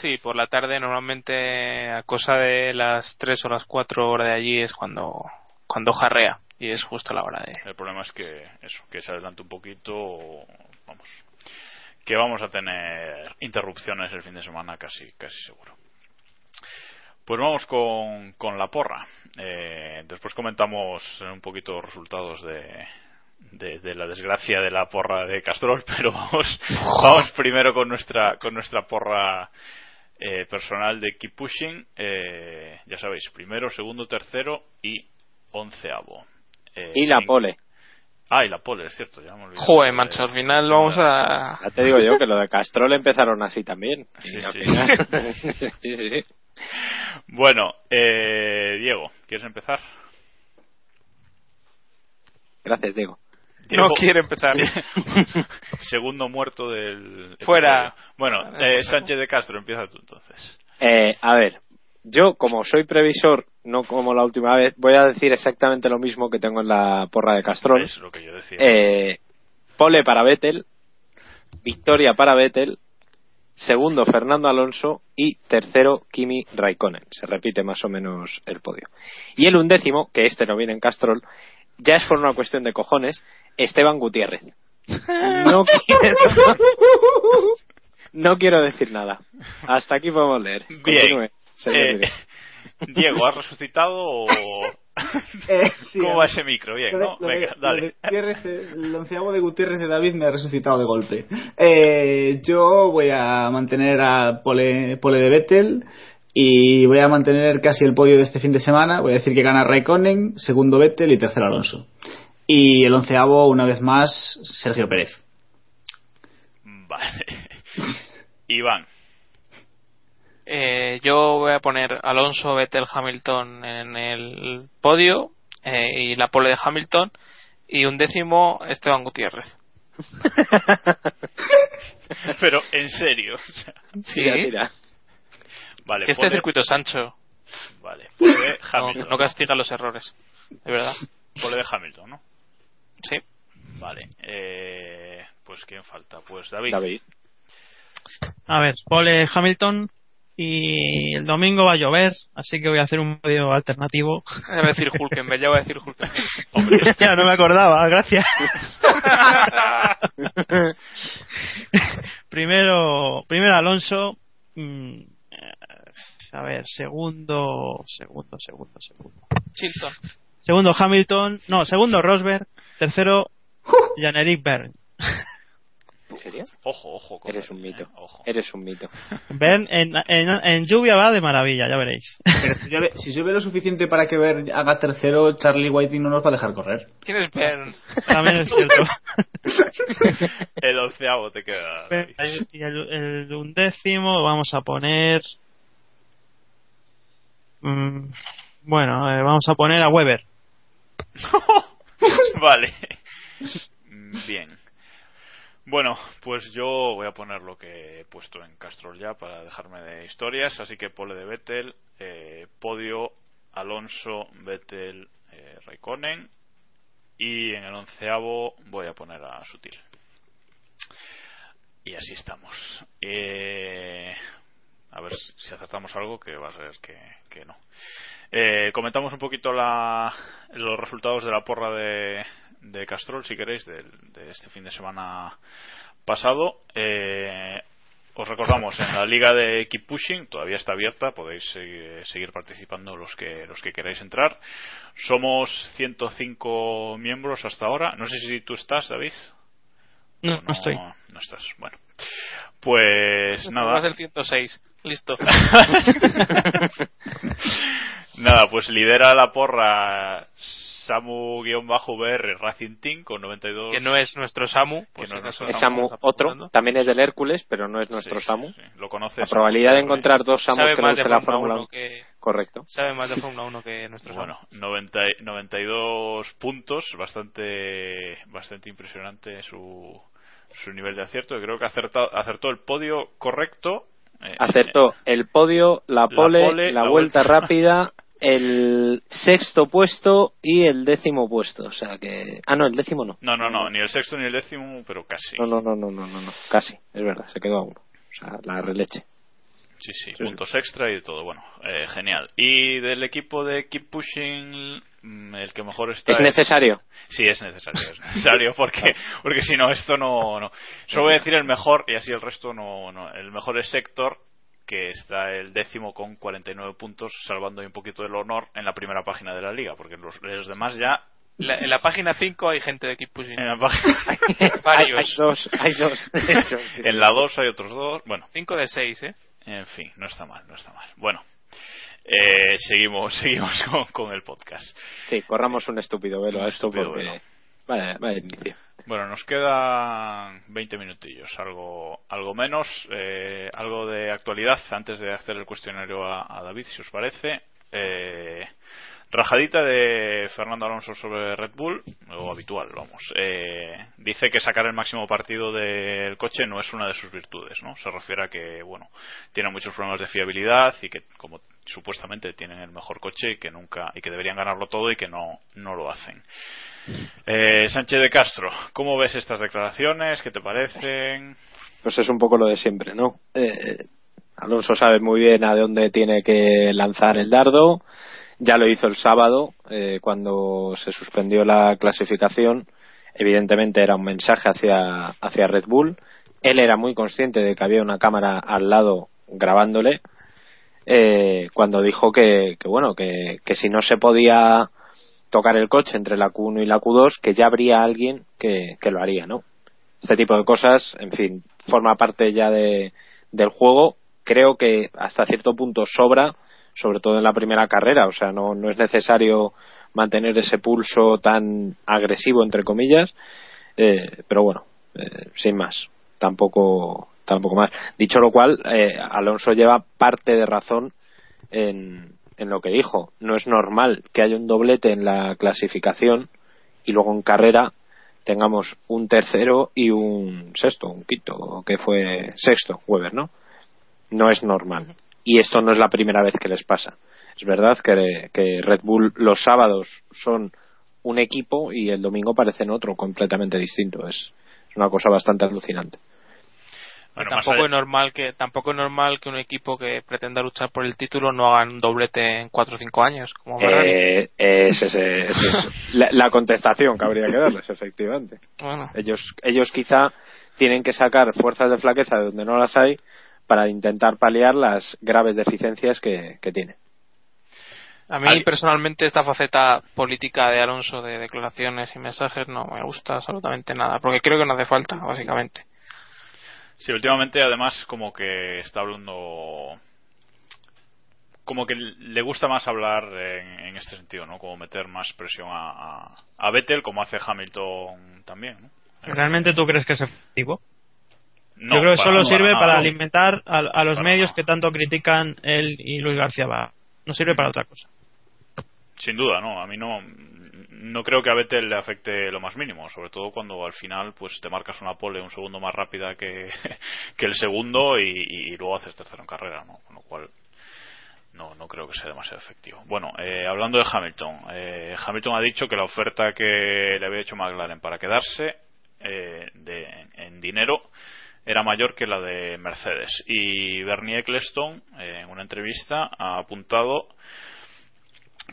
Sí, por la tarde normalmente a cosa de las 3 o las 4 horas de allí es cuando, cuando jarrea y es justo la hora de... El problema es que eso, que se adelante un poquito, vamos, que vamos a tener interrupciones el fin de semana casi, casi seguro. Pues vamos con, con la porra. Eh, después comentamos un poquito los resultados de, de, de la desgracia de la porra de Castrol, (laughs) pero vamos, vamos primero con nuestra, con nuestra porra eh, personal de Keep Pushing. Eh, ya sabéis, primero, segundo, tercero y onceavo. Eh, Y la en- pole. Ah, y la pole, es cierto, ya me olvidé. Joder, macho, al final vamos a... Ya te digo yo que lo de (laughs) Castrol empezaron así también. Sí, (laughs) sí, sí, sí. Bueno, eh, Diego, ¿quieres empezar? Gracias, Diego. No quiere empezar. (laughs) Segundo muerto del. Fuera. Bueno, eh, Sánchez de Castro, empieza tú entonces. Eh, a ver, yo como soy previsor, no como la última vez, voy a decir exactamente lo mismo que tengo en la porra de Castrol. Es lo que yo decía. Eh, pole para Vettel, victoria para Vettel, segundo Fernando Alonso y tercero Kimi Raikkonen. Se repite más o menos el podio. Y el undécimo, que este no viene en Castrol, ya es por una cuestión de cojones, Esteban Gutiérrez. (laughs) No quiero, (laughs) no quiero decir nada. Hasta aquí podemos leer. Bien. Continúe, Eh. (laughs) Diego, ¿has resucitado o.? Eh, sí, ¿Cómo a va ver. ese micro? Bien, ¿no? lo de- Venga, lo de dale. Gutiérrez, eh, el onceavo de Gutiérrez de David me ha resucitado de golpe. Eh, yo voy a mantener a Pole, Pole de Vettel y voy a mantener casi el podio de este fin de semana. Voy a decir que gana Raikkonen, segundo Vettel y tercero Alonso. Y el onceavo, una vez más, Sergio Pérez. Vale. (laughs) Iván. Eh, yo voy a poner Alonso, Vettel, Hamilton en el podio eh, y la pole de Hamilton y un décimo Esteban Gutiérrez. (laughs) Pero, en serio. o sea, Sí, Tira, tira. Vale, que este pole- circuito es ancho, Vale, pole de no, no castiga los errores, de verdad. Pole de Hamilton, ¿no? Sí. Vale. Eh, pues, ¿quién falta? Pues David. David. A ver, pole Hamilton y el domingo va a llover, así que voy a hacer un podio alternativo. Ya voy a decir Hulkenberg, ya voy a decir Hulkenberg. (laughs) Hombre, (laughs) Hostia, no me acordaba, gracias. (laughs) primero, primero Alonso. mm, eh, a ver, segundo, segundo, segundo, segundo. Chilton. Segundo Hamilton, no, segundo Rosberg, tercero Jan-Eric Bern. ¿En serio? ojo, ojo. con Eres un mito. eh, Ojo. Eres un mito. Bern en, en, en lluvia va de maravilla, ya veréis. Pero si llueve, si llueve lo suficiente para que Ver haga tercero, Charlie Whiting no nos va a dejar correr. ¿Quién es Bern? También es cierto. (laughs) El onceavo te queda. Y el, el undécimo vamos a poner. mm, bueno, eh, vamos a poner a Weber. (laughs) (laughs) vale. Mm, Bien. Bueno, pues yo voy a poner lo que he puesto en Castrol ya para dejarme de historias. Así que pole de Vettel, eh, podio Alonso, Vettel, eh, Raikkonen. Y en el onceavo voy a poner a Sutil. Y así estamos. Eh, a ver si acertamos algo, que va a ser que, que no. Eh, comentamos un poquito la, los resultados de la porra de, de Castrol, si queréis, de, este fin de semana pasado. Eh, os recordamos, en la liga de Keep Pushing todavía está abierta, podéis eh, seguir participando los que, los que queráis entrar. Somos 105 miembros hasta ahora. No sé si tú estás, David. No, ¿O no estoy. No estás. Bueno. Pues nada. Vas el 106. Listo. (laughs) Nada, pues lidera la porra Samu-VR Racing Team con 92. que no es nuestro Samu. Que por no es nuestro Es Samu otro, también es del Hércules, pero no es nuestro Sí, Samu. sí. Lo conoces. La probabilidad de encontrar dos Samus Sabe que no más de la Fórmula Fórmula 1 1. que... Correcto. Sabe más de Fórmula 1 que nuestro Samu. Bueno, 90 y- 92 puntos, bastante bastante impresionante su, su nivel de acierto. Creo que acertó, acertó el podio correcto. Eh, Acertó el podio, la pole, la, pole, la vuelta vuelta. rápida, (laughs) el sexto puesto y el décimo puesto. O sea que. Ah, no, el décimo no. No, no, no, ni el sexto ni el décimo, pero casi. No, no, no, no, no, no, no. Casi, es verdad, se quedó a uno. O sea, la releche. Sí, sí, puntos extra y de todo. Bueno, eh, genial. Y del equipo de Keep Pushing, el que mejor está. ¿Es necesario? Sí, es necesario, es necesario (laughs) porque porque si no esto no no. Solo voy a decir el mejor y así el resto no no. El mejor es Sector que está el décimo con 49 puntos, salvando un poquito del honor en la primera página de la liga, porque los, los demás ya La- en la página 5 hay gente de Keep Pushing. en la página (laughs) hay, (laughs) Varios. hay dos, hay dos. de hecho. en la 2 hay otros dos, bueno, 5 de 6, ¿eh? En fin, no está mal, no está mal. Bueno, eh, seguimos, (laughs) seguimos con, con el podcast. Sí, corramos un estúpido velo Un a esto estúpido porque. velo. Vale, vale, inicio. Bueno, nos quedan 20 minutillos, algo, algo menos, eh, algo de actualidad antes de hacer el cuestionario a, a David, si os parece. Eh, Rajadita de Fernando Alonso sobre Red Bull, o habitual, vamos. Eh, dice que sacar el máximo partido del coche no es una de sus virtudes, ¿no? Se refiere a que, bueno, tiene muchos problemas de fiabilidad y que, como supuestamente tienen el mejor coche y que nunca, y que deberían ganarlo todo y que no, no lo hacen. Eh, Sánchez de Castro, ¿cómo ves estas declaraciones? ¿Qué te parecen? Pues es un poco lo de siempre, ¿no? Eh, Alonso sabe muy bien a dónde tiene que lanzar el dardo ya lo hizo el sábado, eh, cuando se suspendió la clasificación. Evidentemente era un mensaje hacia, hacia Red Bull. Él era muy consciente de que había una cámara al lado grabándole. Eh, cuando dijo que, que bueno, que, que si no se podía tocar el coche entre la Q1 y la Q2, que ya habría alguien que, que lo haría, ¿no? Este tipo de cosas, en fin, forma parte ya de, del juego. Creo que hasta cierto punto sobra sobre todo en la primera carrera. O sea, no, no es necesario mantener ese pulso tan agresivo, entre comillas. Eh, pero bueno, eh, sin más. Tampoco, tampoco más. Dicho lo cual, eh, Alonso lleva parte de razón en, en lo que dijo. No es normal que haya un doblete en la clasificación y luego en carrera tengamos un tercero y un sexto, un quinto, que fue sexto, Weber, ¿no? No es normal y esto no es la primera vez que les pasa. Es verdad que, que Red Bull los sábados son un equipo y el domingo parecen otro completamente distinto. Es, es una cosa bastante alucinante. tampoco es normal que tampoco es normal que un equipo que pretenda luchar por el título no haga un doblete en 4 o 5 años como eh, es, es, (laughs) la, la, contestación que habría que darles efectivamente bueno. ellos ellos quizá tienen que sacar fuerzas de flaqueza de donde no las hay para intentar paliar las graves deficiencias que, tiene. A mí personalmente esta faceta política de Alonso de declaraciones y mensajes no me gusta absolutamente nada, porque creo que no hace falta, básicamente. Sí, últimamente además como que está hablando como que le gusta más hablar en, este sentido, ¿no? Como meter más presión a, a, Vettel, como hace Hamilton también, ¿no? ¿Realmente tú crees que es efectivo? Yo creo que solo sirve para, alimentar a, los medios que tanto critican él y Luis García va. No sirve para otra cosa. Sin duda, no. A mí no, no creo que a Vettel le afecte lo más mínimo, sobre todo cuando al final pues te marcas una pole un segundo más rápida que, (laughs) que el segundo y, luego haces tercero en carrera, ¿no? Con lo cual no, no creo que sea demasiado efectivo. Bueno, eh, hablando de Hamilton, eh, Hamilton ha dicho que la oferta que le había hecho McLaren para quedarse eh, de, en dinero era mayor que la de Mercedes. Y Bernie Ecclestone, en una entrevista, ha apuntado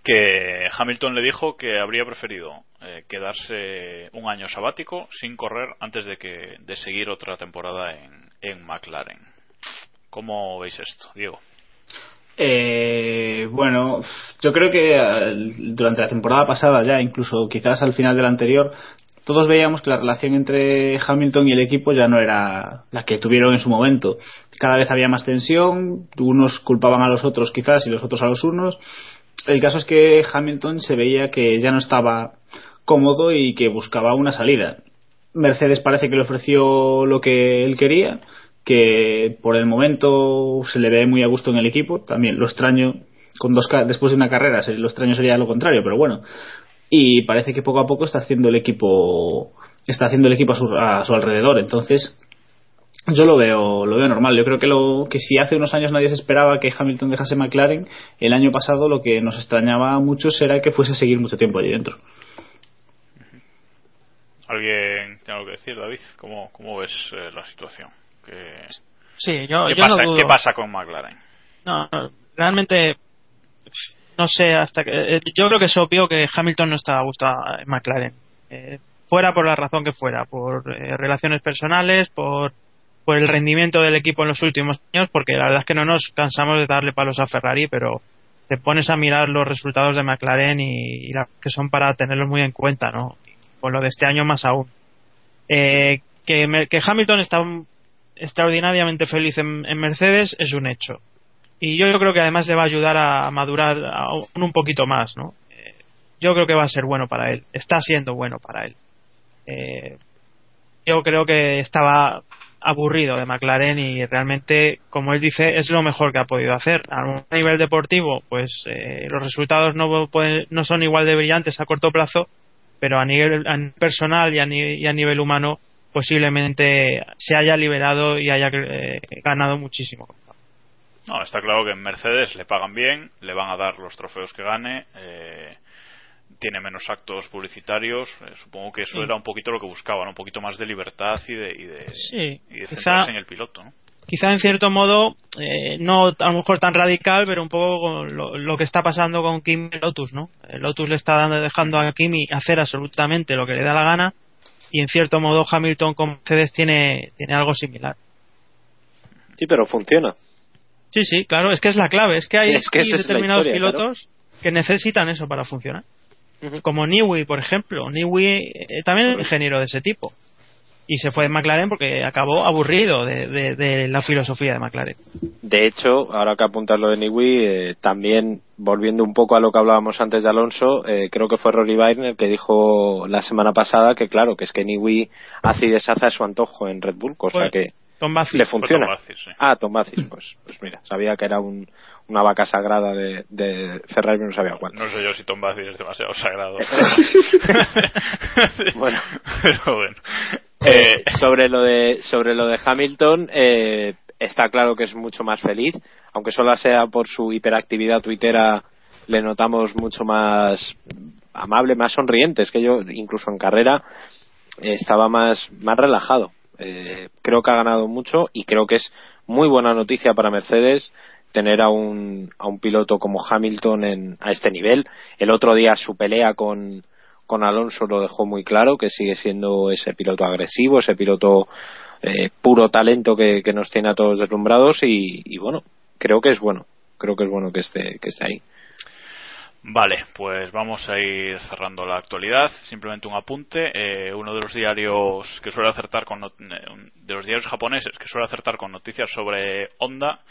que Hamilton le dijo que habría preferido eh, quedarse un año sabático sin correr antes de que de seguir otra temporada en, en McLaren. ¿Cómo veis esto, Diego? Eh, bueno, yo creo que eh, durante la temporada pasada ya, incluso quizás al final de la anterior, todos veíamos que la relación entre Hamilton y el equipo ya no era la que tuvieron en su momento. Cada vez había más tensión, unos culpaban a los otros quizás y los otros a los unos. El caso es que Hamilton se veía que ya no estaba cómodo y que buscaba una salida. Mercedes parece que le ofreció lo que él quería, que por el momento se le ve muy a gusto en el equipo. También lo extraño, con dos después de una carrera, lo extraño sería lo contrario, pero bueno, y parece que poco a poco está haciendo el equipo está haciendo el equipo a su, a su alrededor. Entonces yo lo veo lo veo normal. Yo creo que lo que si hace unos años nadie se esperaba que Hamilton dejase McLaren el año pasado lo que nos extrañaba a muchos era que fuese a seguir mucho tiempo allí dentro. Alguien tiene algo que decir David cómo, cómo ves eh, la situación ¿Qué, sí yo, ¿qué, yo pasa, no ¿qué pasa con McLaren no, realmente no sé hasta que eh, yo creo que es obvio que Hamilton no está a gusto en McLaren. Eh, fuera por la razón que fuera por eh, relaciones personales por por el rendimiento del equipo en los últimos años porque la verdad es que no nos cansamos de darle palos a Ferrari pero te pones a mirar los resultados de McLaren y, y que son para tenerlos muy en cuenta no con lo de este año más aún. Eh, que, Hamilton está extraordinariamente feliz en Mercedes es un hecho y yo creo que además le va a ayudar a madurar un poquito más, ¿no? Eh, yo creo que va a ser bueno para él, está siendo bueno para él. Eh, yo creo que estaba aburrido de McLaren y realmente, como él dice, es lo mejor que ha podido hacer. A nivel deportivo, pues eh, los resultados no, son igual de brillantes a corto plazo, pero a nivel, personal y a, nivel humano posiblemente se haya liberado y haya eh, ganado muchísimo. No, está claro que en Mercedes le pagan bien, le van a dar los trofeos que gane. Eh, tiene menos actos publicitarios. Eh, supongo que eso era un poquito lo que buscaban, un poquito más de libertad y de, y de, sí, centrarse en el piloto. Quizá en cierto modo, eh, no a lo mejor tan radical, pero un poco lo, que está pasando con Kimi Lotus, ¿no? El Lotus le está dando, dejando a Kimi hacer absolutamente lo que le da la gana y en cierto modo Hamilton con Mercedes tiene, tiene algo similar. Sí, pero funciona. Sí, sí, claro, es que es la clave. Es que hay determinados pilotos que necesitan eso para funcionar como Niwi, por ejemplo. Niwi eh, también es ingeniero de ese tipo. Y se fue de McLaren porque acabó aburrido de, la filosofía de McLaren. De hecho, ahora que apuntas lo de Niwi, eh, también volviendo un poco a lo que hablábamos antes de Alonso, eh, creo que fue Rory Weiner que dijo la semana pasada que, claro, que es que Niwi hace y deshace a su antojo en Red Bull, cosa que le funciona. Ah, Tom Bacis, pues, pues mira, sabía que era un, una vaca sagrada de, de Ferrari, no sabía cuál. No sé yo si Tom Basis es demasiado sagrado. (laughs) bueno. (laughs) Eh, sobre lo de sobre lo de Hamilton eh, está claro que es mucho más feliz aunque solo sea por su hiperactividad tuitera le notamos mucho más amable más sonriente es que yo incluso en carrera estaba más más relajado eh, creo que ha ganado mucho y creo que es muy buena noticia para Mercedes tener a un, a un piloto como Hamilton en, a este nivel. El otro día su pelea con, con Alonso lo dejó muy claro, que sigue siendo ese piloto agresivo, ese piloto eh, puro talento que, nos tiene a todos deslumbrados y, y, bueno, creo que es bueno, creo que es bueno que esté, que esté ahí. Vale, pues vamos a ir cerrando la actualidad. Simplemente un apunte. Eh, uno de los diarios que suele acertar con eh, de los diarios japoneses que suele acertar con noticias sobre Honda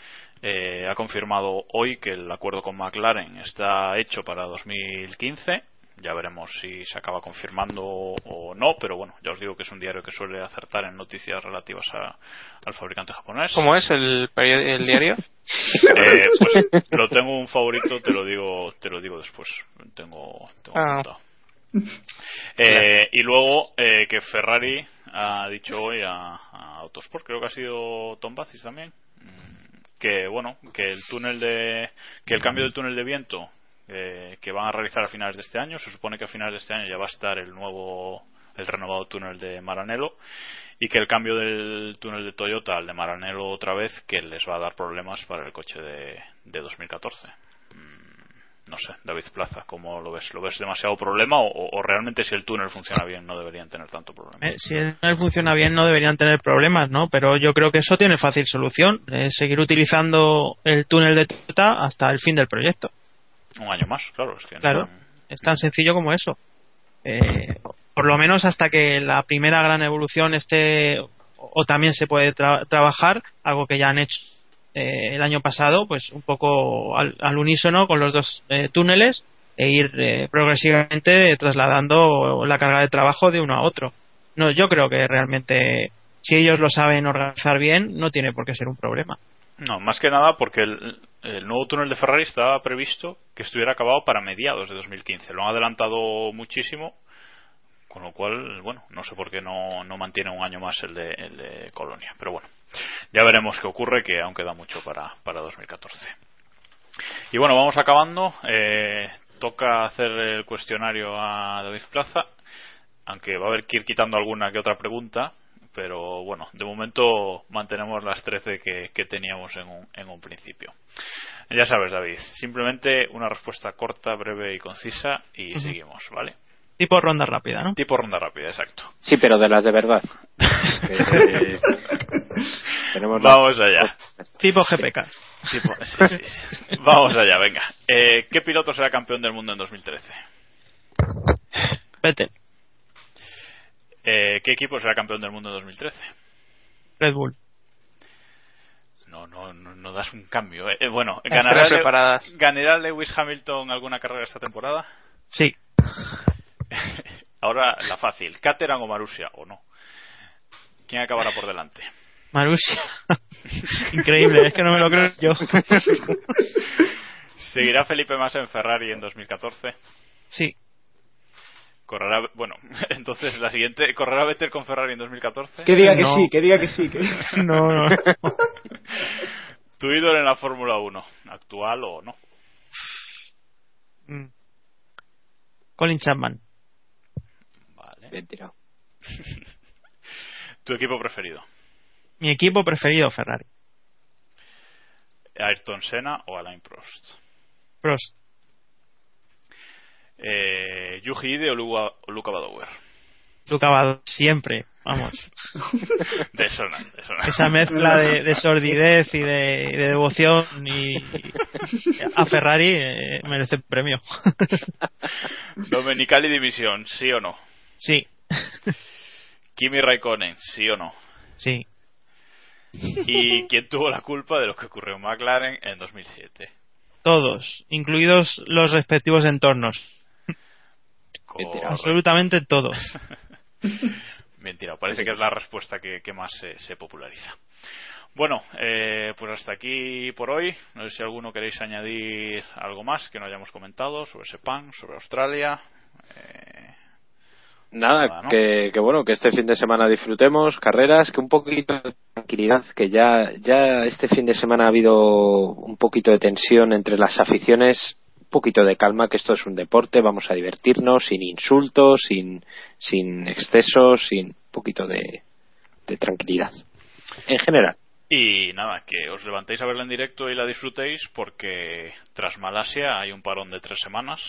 eh, ha confirmado hoy que el acuerdo con McLaren está hecho para 2015 ya veremos si se acaba confirmando o no, pero bueno, ya os digo que es un diario que suele acertar en noticias relativas al fabricante japonés. ¿Cómo es el, el diario? (laughs) eh, pues lo tengo un favorito, te lo digo, te lo digo después. Tengo, tengo ah. eh, y luego eh, que Ferrari ha dicho hoy a, a, Autosport, creo que ha sido Tom Bacis también, mm, que bueno, que el túnel de, que el cambio del túnel de viento eh, que van a realizar a finales de este año. Se supone que a finales de este año ya va a estar el nuevo, el renovado túnel de Maranello y que el cambio del túnel de Toyota al de Maranello otra vez que les va a dar problemas para el coche de, de 2014. Mm, no sé, David Plaza, ¿cómo lo ves? ¿Lo ves demasiado problema o, realmente si el túnel funciona bien no deberían tener tanto problema? Eh, si el túnel funciona bien no deberían tener problemas, ¿no? Pero yo creo que eso tiene fácil solución, seguir utilizando el túnel de Toyota hasta el fin del proyecto. Un año más, claro. Es que claro, es tan sencillo como eso. Eh, por lo menos hasta que la primera gran evolución esté o también se puede trabajar, algo que ya han hecho eh, el año pasado, pues un poco al, unísono con los dos eh, túneles e ir progresivamente trasladando la carga de trabajo de uno a otro. No, yo creo que realmente si ellos lo saben organizar bien, no tiene por qué ser un problema. No, más que nada porque el, nuevo túnel de Ferrari estaba previsto que estuviera acabado para mediados de 2015. Lo han adelantado muchísimo, con lo cual, bueno, no sé por qué no, no mantiene un año más el de, el de Colonia. Pero bueno, ya veremos qué ocurre, que aún queda mucho para, para 2014. Y bueno, vamos acabando. Eh, toca hacer el cuestionario a David Plaza, aunque va a haber que ir quitando alguna que otra pregunta pero bueno, de momento mantenemos las 13 que, teníamos en un, en un principio. Ya sabes, David, simplemente una respuesta corta, breve y concisa y seguimos, ¿vale? Tipo ronda rápida, ¿no? Tipo ronda rápida, exacto. Sí, pero de las de verdad. (laughs) Vamos allá. Tipo GPK. Vamos allá, venga. Eh, ¿Qué piloto será campeón del mundo en 2013? Vete. Eh, ¿Qué equipo será campeón del mundo en 2013? Red Bull. No, no, no, das un cambio. Eh. eh bueno, ¿ganará, ¿ganará Lewis Hamilton alguna carrera esta temporada? Sí. (laughs) Ahora la fácil. ¿Caterham o Marussia o no? ¿Quién acabará por delante? Marussia. (laughs) Increíble, es que no me lo creo yo. (laughs) ¿Seguirá Felipe Massa en Ferrari en 2014? Sí. Correrá, bueno, (laughs) entonces la siguiente, ¿correrá Vettel con Ferrari en 2014? Que diga que No. sí, que diga que sí. Que... (laughs) No, no. (laughs) ¿Tu ídolo en la Fórmula 1? ¿Actual o no? Mm. Colin Chapman. Vale. Bien tirado. ¿Tu equipo preferido? Mi equipo preferido, Ferrari. ¿Ayrton Senna o Alain Prost? Prost. Eh, ¿Yuji Ide o, o Luca Badower? Siempre. Vamos. (laughs) De eso no, de eso no. Esa mezcla de, de sordidez y de, devoción y, y a Ferrari eh, merece premio. (laughs) Domenicali División, ¿sí o no? Sí, Kimi Raikkonen, ¿sí o no? sí. ¿Y quién tuvo la culpa de lo que ocurrió en McLaren en 2007? Todos, incluidos los respectivos entornos. Correcto. Absolutamente todos. (laughs) Mentira, parece que es la respuesta que, que más se, se populariza. Bueno, eh, pues hasta aquí por hoy. No sé si alguno queréis añadir algo más que no hayamos comentado sobre Sepang, sobre Australia. Eh, Nada, Nada, ¿no? que, que bueno, que este fin de semana disfrutemos carreras, que un poquito de tranquilidad, que ya, ya este fin de semana ha habido un poquito de tensión entre las aficiones, poquito de calma, que esto es un deporte, vamos a divertirnos sin insultos, sin, sin excesos, sin un poquito de, de tranquilidad. En general. y nada, que os levantéis a verla en directo y la disfrutéis porque tras Malasia hay un parón de tres semanas.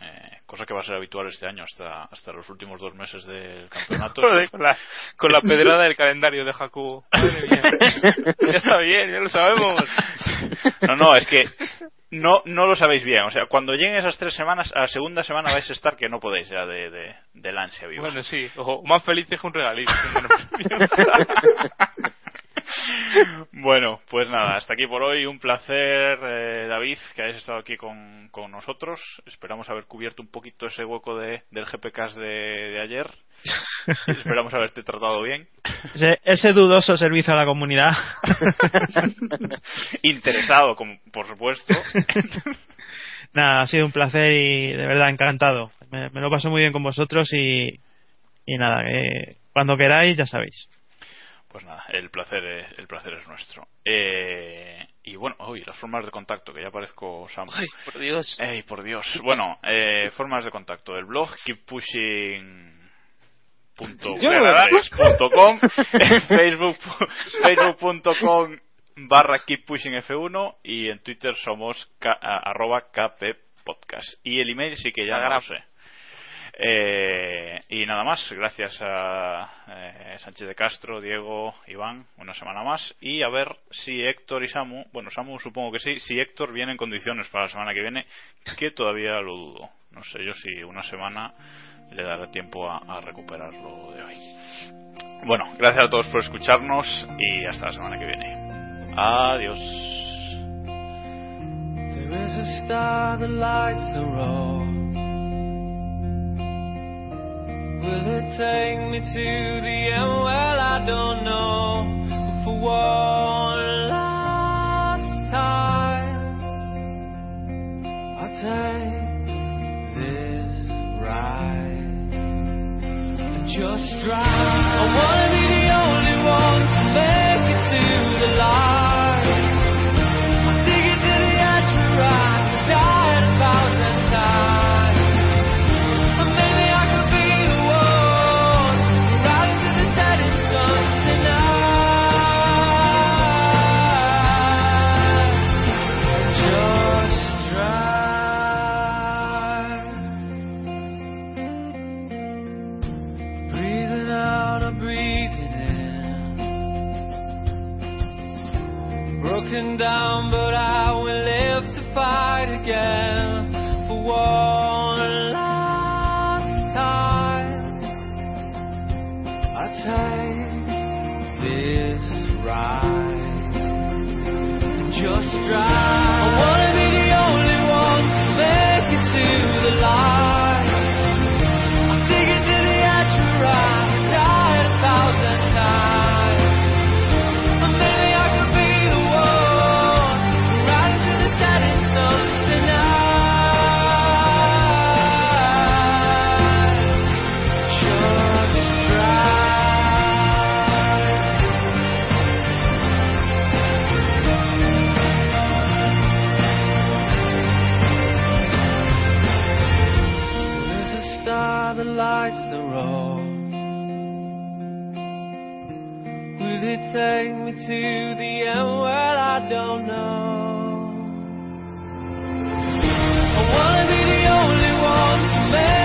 eh, cosa que va a ser habitual este año hasta, hasta los últimos dos meses del campeonato. (laughs) Con, la, con la pedrada del calendario de (laughs) mía. (laughs) Ya está bien, ya lo sabemos. No, no, es que no, no lo sabéis bien. O sea, cuando lleguen esas tres semanas, a la segunda semana vais a estar que no podéis ya de, de, del ansia viva. Bueno, sí, ojo, más feliz que un regalito. (laughs) (laughs) Bueno, pues nada, hasta aquí por hoy. Un placer, eh, David, que hayas estado aquí con, con nosotros. Esperamos haber cubierto un poquito ese hueco de, del GPCast de, de ayer. (laughs) Esperamos haberte tratado bien. Ese, ese dudoso servicio a la comunidad. (laughs) Interesado, como, por supuesto. Nada, ha sido un placer y de verdad encantado. Me, me lo paso muy bien con vosotros y, y nada, que cuando queráis ya sabéis. Pues nada, el placer es, el placer es nuestro. Eh, y bueno, uy, las formas de contacto, que ya parezco Sam. Ay, por Dios. Ey, por Dios. Bueno, eh, formas de contacto del blog keeppushing.com Facebook facebook.com barra keeppushingf1 y en Twitter somos a- arroba kppodcast. Y el email sí que ya no lo sé. Eh, y nada más, gracias a eh, Sánchez de Castro, Diego, Iván, una semana más. Y a ver si Héctor y Samu, bueno, Samu supongo que sí, si Héctor viene en condiciones para la semana que viene, que todavía lo dudo. No sé yo si una semana le dará tiempo a, a recuperar lo de hoy. Bueno, gracias a todos por escucharnos y hasta la semana que viene. Adiós. Will it take me to the end? Well, I don't know. But for one last time, I'll take this ride and just drive. I wanna be beaten down, but I will live to fight again for one last time. I take this ride, just drive. take me to the end where I don't know. I wanna be the only one to make.